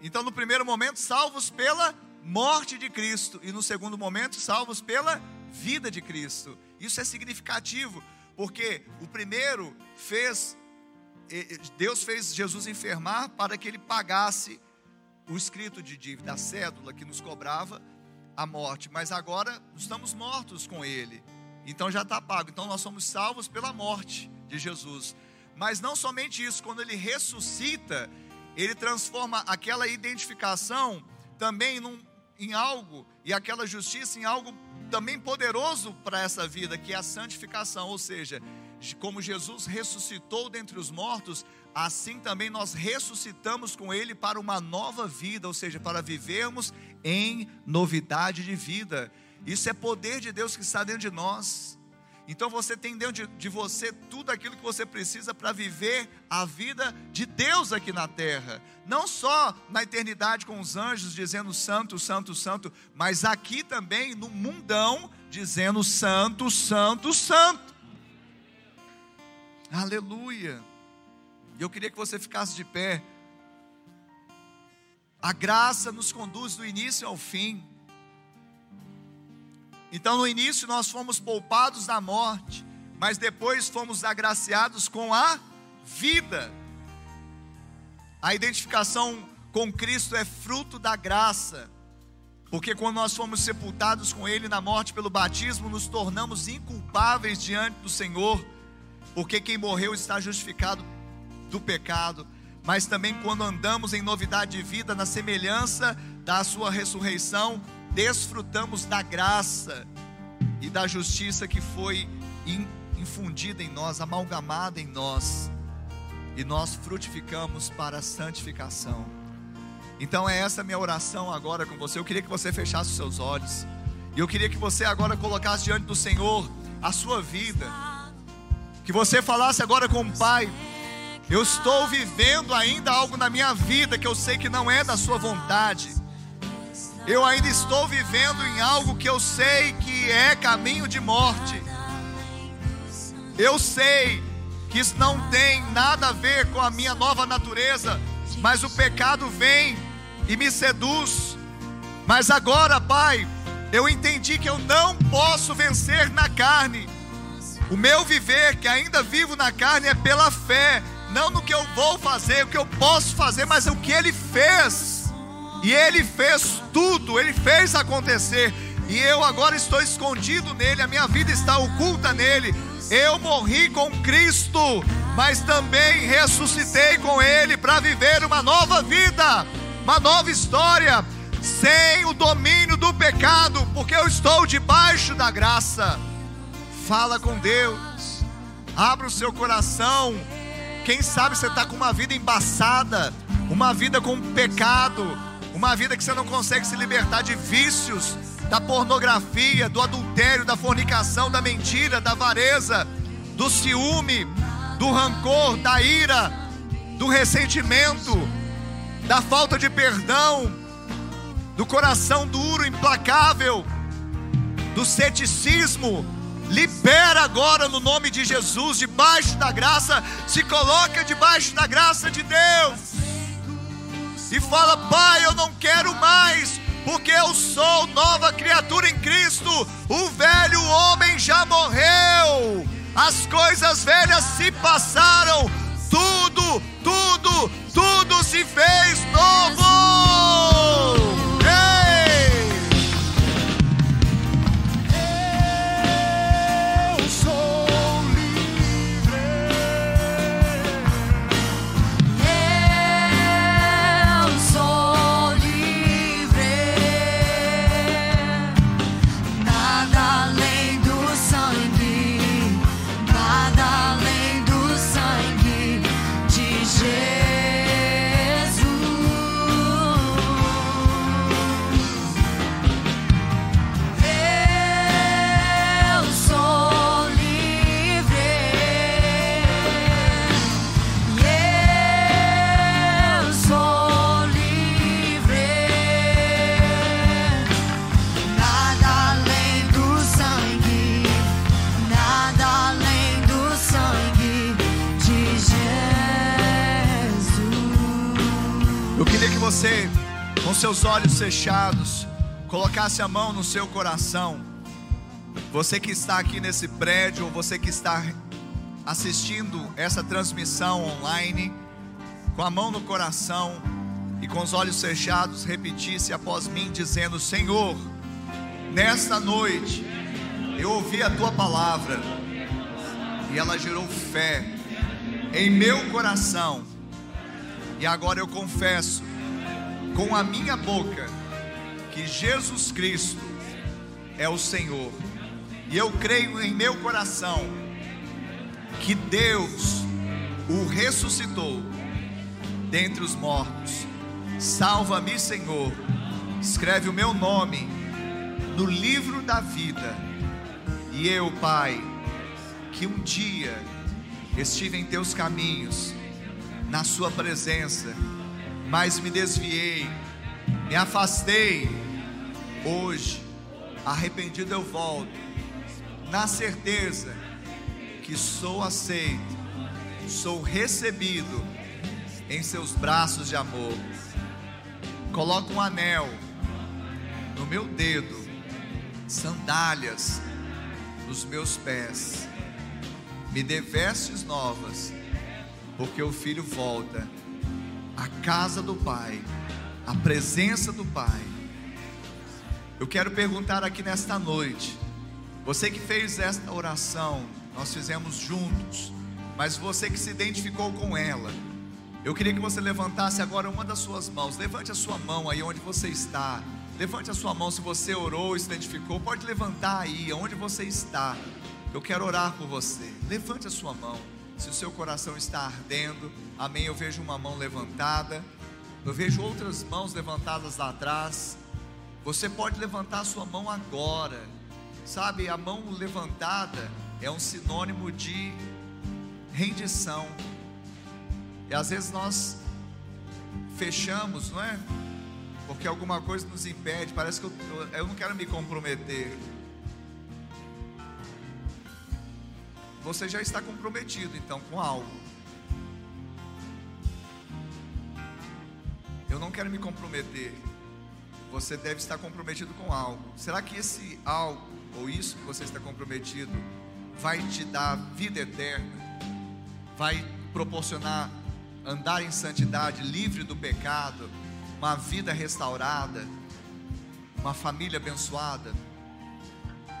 Então, no primeiro momento, salvos pela morte de Cristo, e no segundo momento, salvos pela vida de Cristo. Isso é significativo, porque o primeiro fez, Deus fez Jesus enfermar para que ele pagasse o escrito de dívida, a cédula que nos cobrava a morte, mas agora estamos mortos com ele, então já está pago. Então nós somos salvos pela morte de Jesus. Mas não somente isso, quando ele ressuscita, ele transforma aquela identificação também num, em algo, e aquela justiça em algo também poderoso para essa vida, que é a santificação, ou seja, como Jesus ressuscitou dentre os mortos, assim também nós ressuscitamos com Ele para uma nova vida, ou seja, para vivermos em novidade de vida. Isso é poder de Deus que está dentro de nós. Então você tem dentro de, de você tudo aquilo que você precisa para viver a vida de Deus aqui na terra. Não só na eternidade com os anjos dizendo santo, santo, santo, mas aqui também no mundão dizendo santo, santo, santo. Aleluia. E eu queria que você ficasse de pé. A graça nos conduz do início ao fim. Então, no início, nós fomos poupados da morte, mas depois fomos agraciados com a vida. A identificação com Cristo é fruto da graça, porque quando nós fomos sepultados com Ele na morte pelo batismo, nos tornamos inculpáveis diante do Senhor, porque quem morreu está justificado do pecado, mas também quando andamos em novidade de vida, na semelhança da Sua ressurreição, desfrutamos da graça e da justiça que foi infundida em nós, amalgamada em nós, e nós frutificamos para a santificação. Então é essa minha oração agora com você. Eu queria que você fechasse os seus olhos. E eu queria que você agora colocasse diante do Senhor a sua vida. Que você falasse agora com o Pai: Eu estou vivendo ainda algo na minha vida que eu sei que não é da Sua vontade. Eu ainda estou vivendo em algo que eu sei que é caminho de morte. Eu sei que isso não tem nada a ver com a minha nova natureza, mas o pecado vem e me seduz. Mas agora, Pai, eu entendi que eu não posso vencer na carne. O meu viver, que ainda vivo na carne, é pela fé, não no que eu vou fazer, o que eu posso fazer, mas o que Ele fez. E Ele fez tudo, Ele fez acontecer. E eu agora estou escondido nele, a minha vida está oculta nele. Eu morri com Cristo, mas também ressuscitei com Ele para viver uma nova vida. uma nova história, sem o domínio do pecado, porque eu estou debaixo da graça. Fala com Deus, abra o seu coração. Quem sabe você está com uma vida embaçada, uma vida com pecado, uma vida que você não consegue se libertar de vícios, da pornografia, do adultério, da fornicação, da mentira, da avareza, do ciúme, do rancor, da ira, do ressentimento, da falta de perdão, do coração duro, implacável, do ceticismo. Libera agora no nome de Jesus, debaixo da graça, se coloca debaixo da graça de Deus. E fala, Pai, eu não quero mais, porque eu sou nova criatura em Cristo. O velho homem já morreu, as coisas velhas se passaram, tudo, tudo, tudo se fez novo. Você, com seus olhos fechados, colocasse a mão no seu coração. Você que está aqui nesse prédio, ou você que está assistindo essa transmissão online, com a mão no coração e com os olhos fechados, repetisse após mim, dizendo: Senhor, nesta noite eu ouvi a tua palavra e ela gerou fé em meu coração, e agora eu confesso com a minha boca que Jesus Cristo é o Senhor, e eu creio em meu coração que Deus o ressuscitou dentre os mortos. Salva-me, Senhor. Escreve o meu nome no livro da vida. E eu, Pai, que um dia estive em teus caminhos, na Sua presença mas me desviei, me afastei. Hoje, arrependido eu volto, na certeza que sou aceito, sou recebido em seus braços de amor. Coloco um anel no meu dedo, sandálias nos meus pés, me dê vestes novas, porque o filho volta a casa do Pai, a presença do Pai. Eu quero perguntar aqui nesta noite, você que fez esta oração, nós fizemos juntos, mas você que se identificou com ela, eu queria que você levantasse agora uma das suas mãos. Levante a sua mão aí onde você está. Levante a sua mão se você orou se identificou. Pode levantar aí onde você está. Eu quero orar por você. Levante a sua mão. Se o seu coração está ardendo, amém. Eu vejo uma mão levantada, eu vejo outras mãos levantadas lá atrás. Você pode levantar a sua mão agora, sabe? A mão levantada é um sinônimo de rendição. E às vezes nós fechamos, não é? Porque alguma coisa nos impede. Parece que eu, eu não quero me comprometer. Você já está comprometido então com algo. Eu não quero me comprometer. Você deve estar comprometido com algo. Será que esse algo ou isso que você está comprometido vai te dar vida eterna? Vai proporcionar andar em santidade, livre do pecado, uma vida restaurada, uma família abençoada?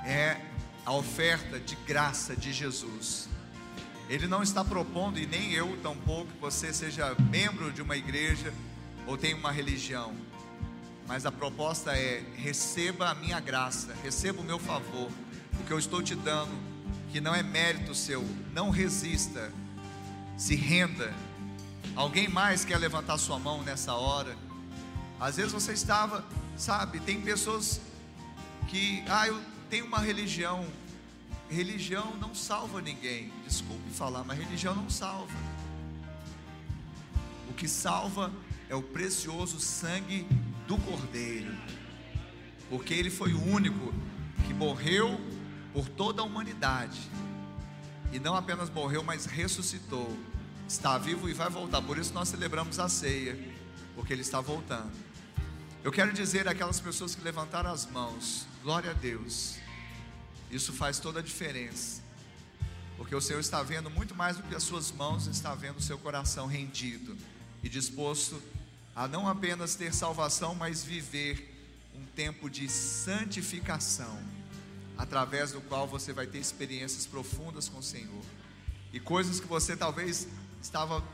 É a oferta de graça de Jesus. Ele não está propondo, e nem eu tampouco, que você seja membro de uma igreja ou tem uma religião, mas a proposta é: receba a minha graça, receba o meu favor, o que eu estou te dando, que não é mérito seu, não resista, se renda. Alguém mais quer levantar sua mão nessa hora? Às vezes você estava, sabe, tem pessoas que, ah, eu tenho uma religião. Religião não salva ninguém. Desculpe falar, mas religião não salva. O que salva é o precioso sangue do Cordeiro, porque ele foi o único que morreu por toda a humanidade, e não apenas morreu, mas ressuscitou, está vivo e vai voltar. Por isso nós celebramos a ceia, porque ele está voltando. Eu quero dizer àquelas pessoas que levantaram as mãos, glória a Deus, isso faz toda a diferença, porque o Senhor está vendo muito mais do que as suas mãos, está vendo o seu coração rendido e disposto a não apenas ter salvação, mas viver um tempo de santificação, através do qual você vai ter experiências profundas com o Senhor. E coisas que você talvez estava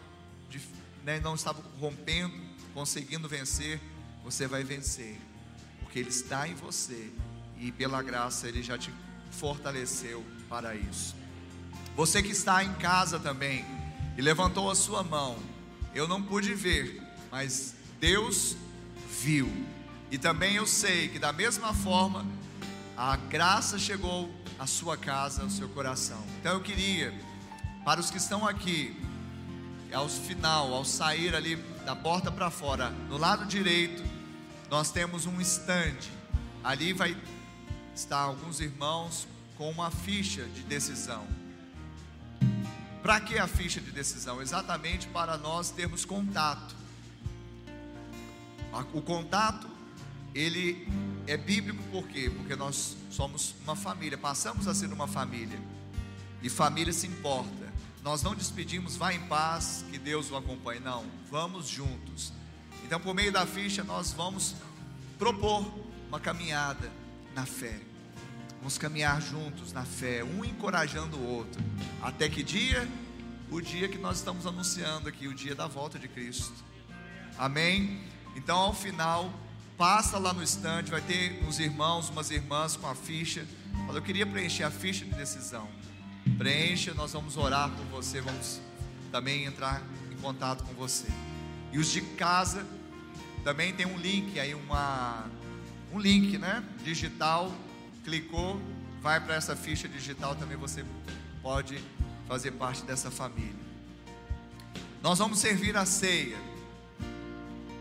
né, não estava rompendo, conseguindo vencer, você vai vencer, porque Ele está em você e pela graça Ele já te fortaleceu para isso. Você que está em casa também e levantou a sua mão, eu não pude ver, mas Deus viu. E também eu sei que da mesma forma a graça chegou à sua casa, ao seu coração. Então eu queria, para os que estão aqui, ao final, ao sair ali da porta para fora, no lado direito, nós temos um estande. Ali vai estar alguns irmãos com uma ficha de decisão. Para que a ficha de decisão? Exatamente para nós termos contato. O contato, ele é bíblico por quê? Porque nós somos uma família, passamos a ser uma família. E família se importa. Nós não despedimos, vá em paz, que Deus o acompanhe. Não, vamos juntos. Então, por meio da ficha, nós vamos propor uma caminhada na fé. Vamos caminhar juntos na fé, um encorajando o outro. Até que dia? O dia que nós estamos anunciando aqui, o dia da volta de Cristo. Amém? Então, ao final, passa lá no estande, vai ter uns irmãos, umas irmãs com a ficha. Fala, eu queria preencher a ficha de decisão. Preencha, nós vamos orar por você, vamos também entrar em contato com você. E os de casa também tem um link aí, uma um link, né, digital clicou, vai para essa ficha digital, também você pode fazer parte dessa família. Nós vamos servir a ceia.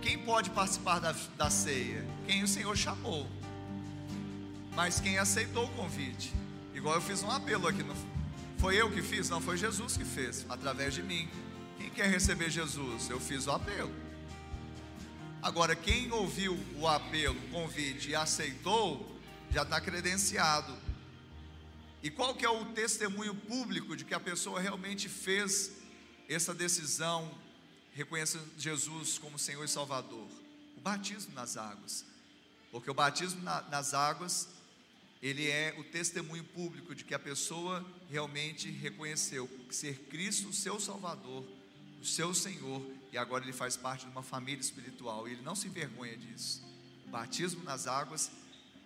Quem pode participar da, da ceia? Quem o Senhor chamou. Mas quem aceitou o convite. Igual eu fiz um apelo aqui. Não foi eu que fiz, não foi Jesus que fez, através de mim. Quem quer receber Jesus? Eu fiz o apelo. Agora, quem ouviu o apelo, o convite e aceitou, já está credenciado. E qual que é o testemunho público de que a pessoa realmente fez essa decisão, reconhecendo Jesus como Senhor e Salvador? O batismo nas águas. Porque o batismo na, nas águas, ele é o testemunho público de que a pessoa realmente reconheceu ser Cristo o seu Salvador, o seu Senhor, e agora ele faz parte de uma família espiritual, e ele não se envergonha disso. Batismo nas águas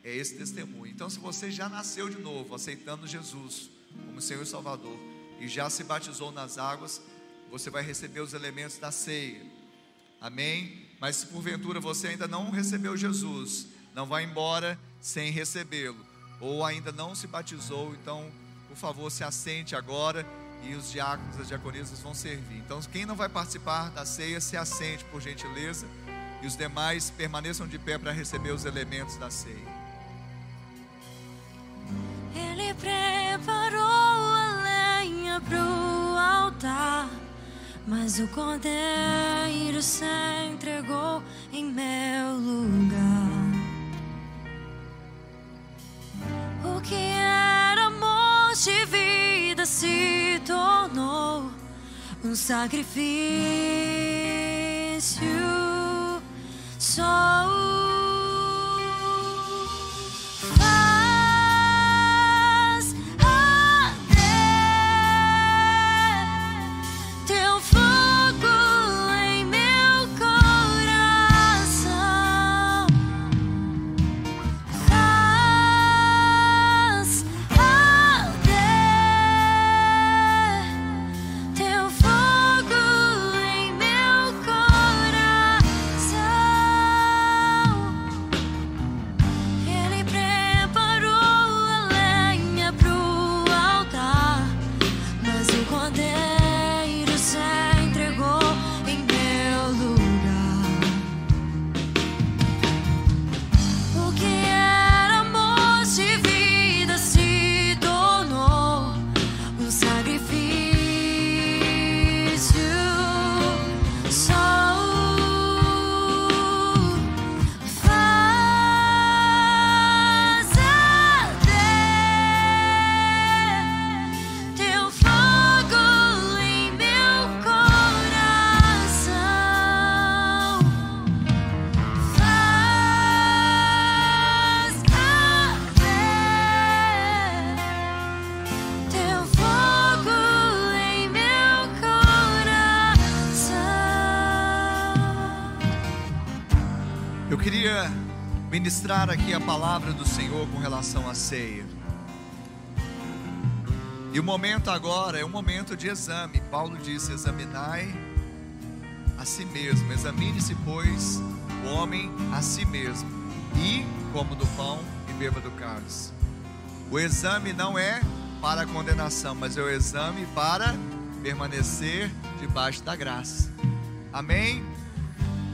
é esse testemunho. Então, se você já nasceu de novo, aceitando Jesus como Senhor e Salvador, e já se batizou nas águas, você vai receber os elementos da ceia. Amém? Mas se porventura você ainda não recebeu Jesus, não vai embora sem recebê-lo, ou ainda não se batizou, então, por favor, se assente agora e os diáconos, as diaconisas vão servir. Então, quem não vai participar da ceia, se assente, por gentileza, e os demais permaneçam de pé para receber os elementos da ceia. Ele preparou a lenha pro altar, mas o cordeiro se entregou em meu lugar. O que e vida se tornou um sacrifício. Só Eu queria ministrar aqui a palavra do Senhor com relação à ceia. E o momento agora é um momento de exame. Paulo disse: examinai a si mesmo, examine-se, pois, o homem a si mesmo, e como do pão e beba do cálice. O exame não é para condenação, mas é o exame para permanecer debaixo da graça. Amém?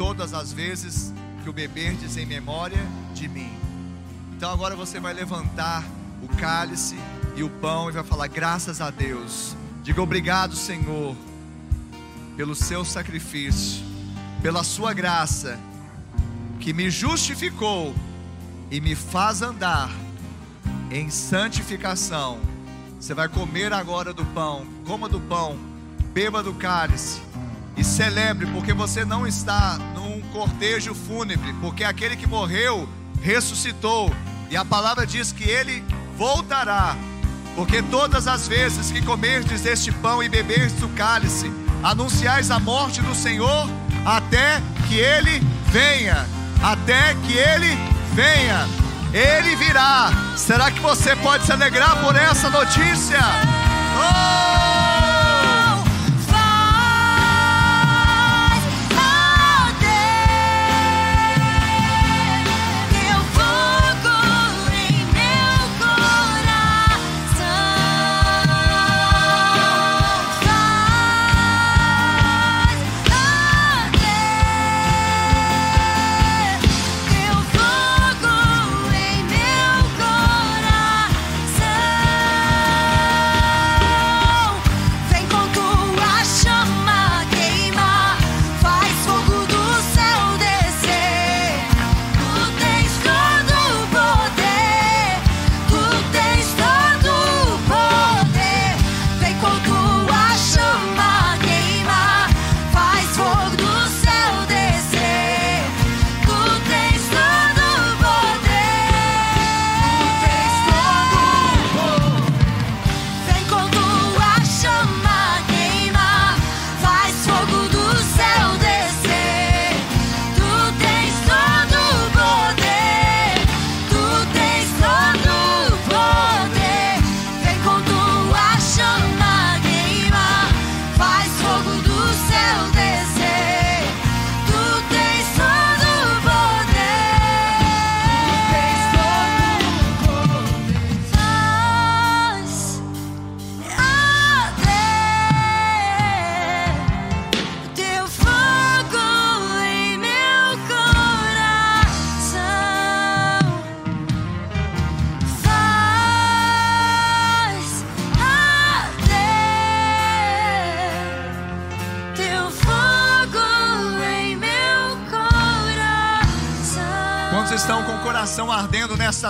todas as vezes que o beberdes em memória de mim. Então agora você vai levantar o cálice e o pão e vai falar graças a Deus. Diga obrigado, Senhor, pelo seu sacrifício, pela sua graça que me justificou e me faz andar em santificação. Você vai comer agora do pão, coma do pão, beba do cálice e celebre, porque você não está num cortejo fúnebre, porque aquele que morreu ressuscitou, e a palavra diz que ele voltará. Porque todas as vezes que comerdes este pão e beberdes do cálice, anunciais a morte do Senhor até que ele venha, até que ele venha. Ele virá. Será que você pode se alegrar por essa notícia? Oh!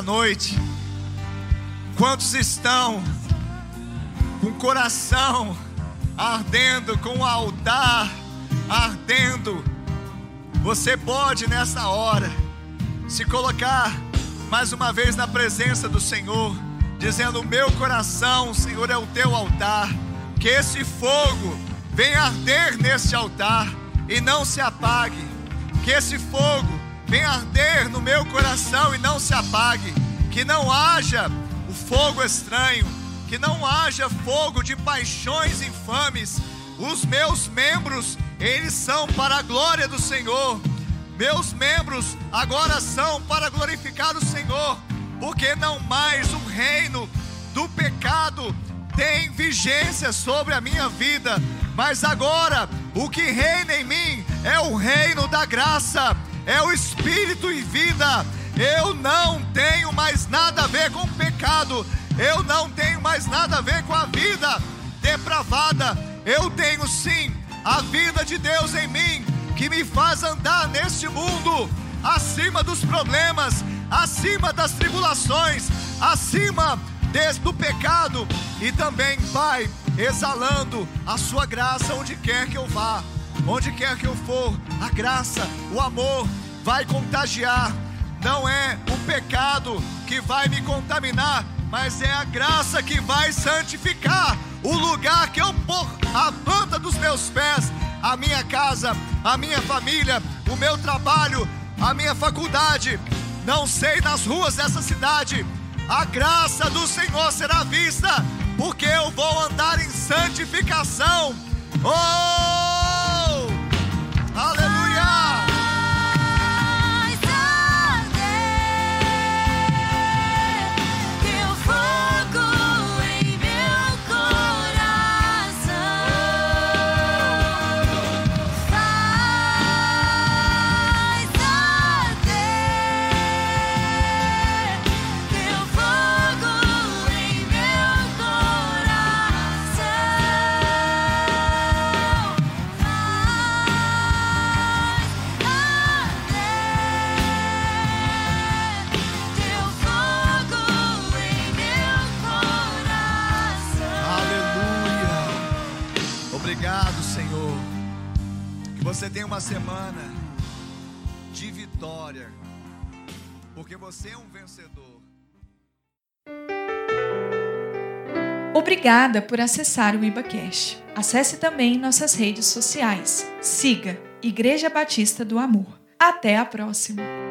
Noite? Quantos estão com o coração ardendo, com o altar ardendo? Você pode nessa hora se colocar mais uma vez na presença do Senhor, dizendo: Meu coração, Senhor, é o teu altar. Que esse fogo venha arder neste altar e não se apague. Que esse fogo venha arder no meu coração e não se apague. Que não haja o fogo estranho, que não haja fogo de paixões infames. Os meus membros, eles são para a glória do Senhor. Meus membros agora são para glorificar o Senhor, porque não mais o reino do pecado tem vigência sobre a minha vida, mas agora o que reina em mim é o reino da graça é o Espírito e vida. Eu não tenho mais nada a ver com o pecado, eu não tenho mais nada a ver com a vida depravada. Eu tenho sim a vida de Deus em mim, que me faz andar neste mundo acima dos problemas, acima das tribulações, acima desde do pecado e também, Pai, exalando a sua graça onde quer que eu vá, onde quer que eu for, a graça, o amor vai contagiar. Não é o pecado que vai me contaminar, mas é a graça que vai santificar o lugar que eu pôr a planta dos meus pés, a minha casa, a minha família, o meu trabalho, a minha faculdade. Não sei nas ruas dessa cidade, a graça do Senhor será vista, porque eu vou andar em santificação. Oh! Aleluia! Você tenha uma semana de vitória, porque você é um vencedor. Obrigada por acessar o IbaCast. Acesse também nossas redes sociais. Siga Igreja Batista do Amor. Até a próxima!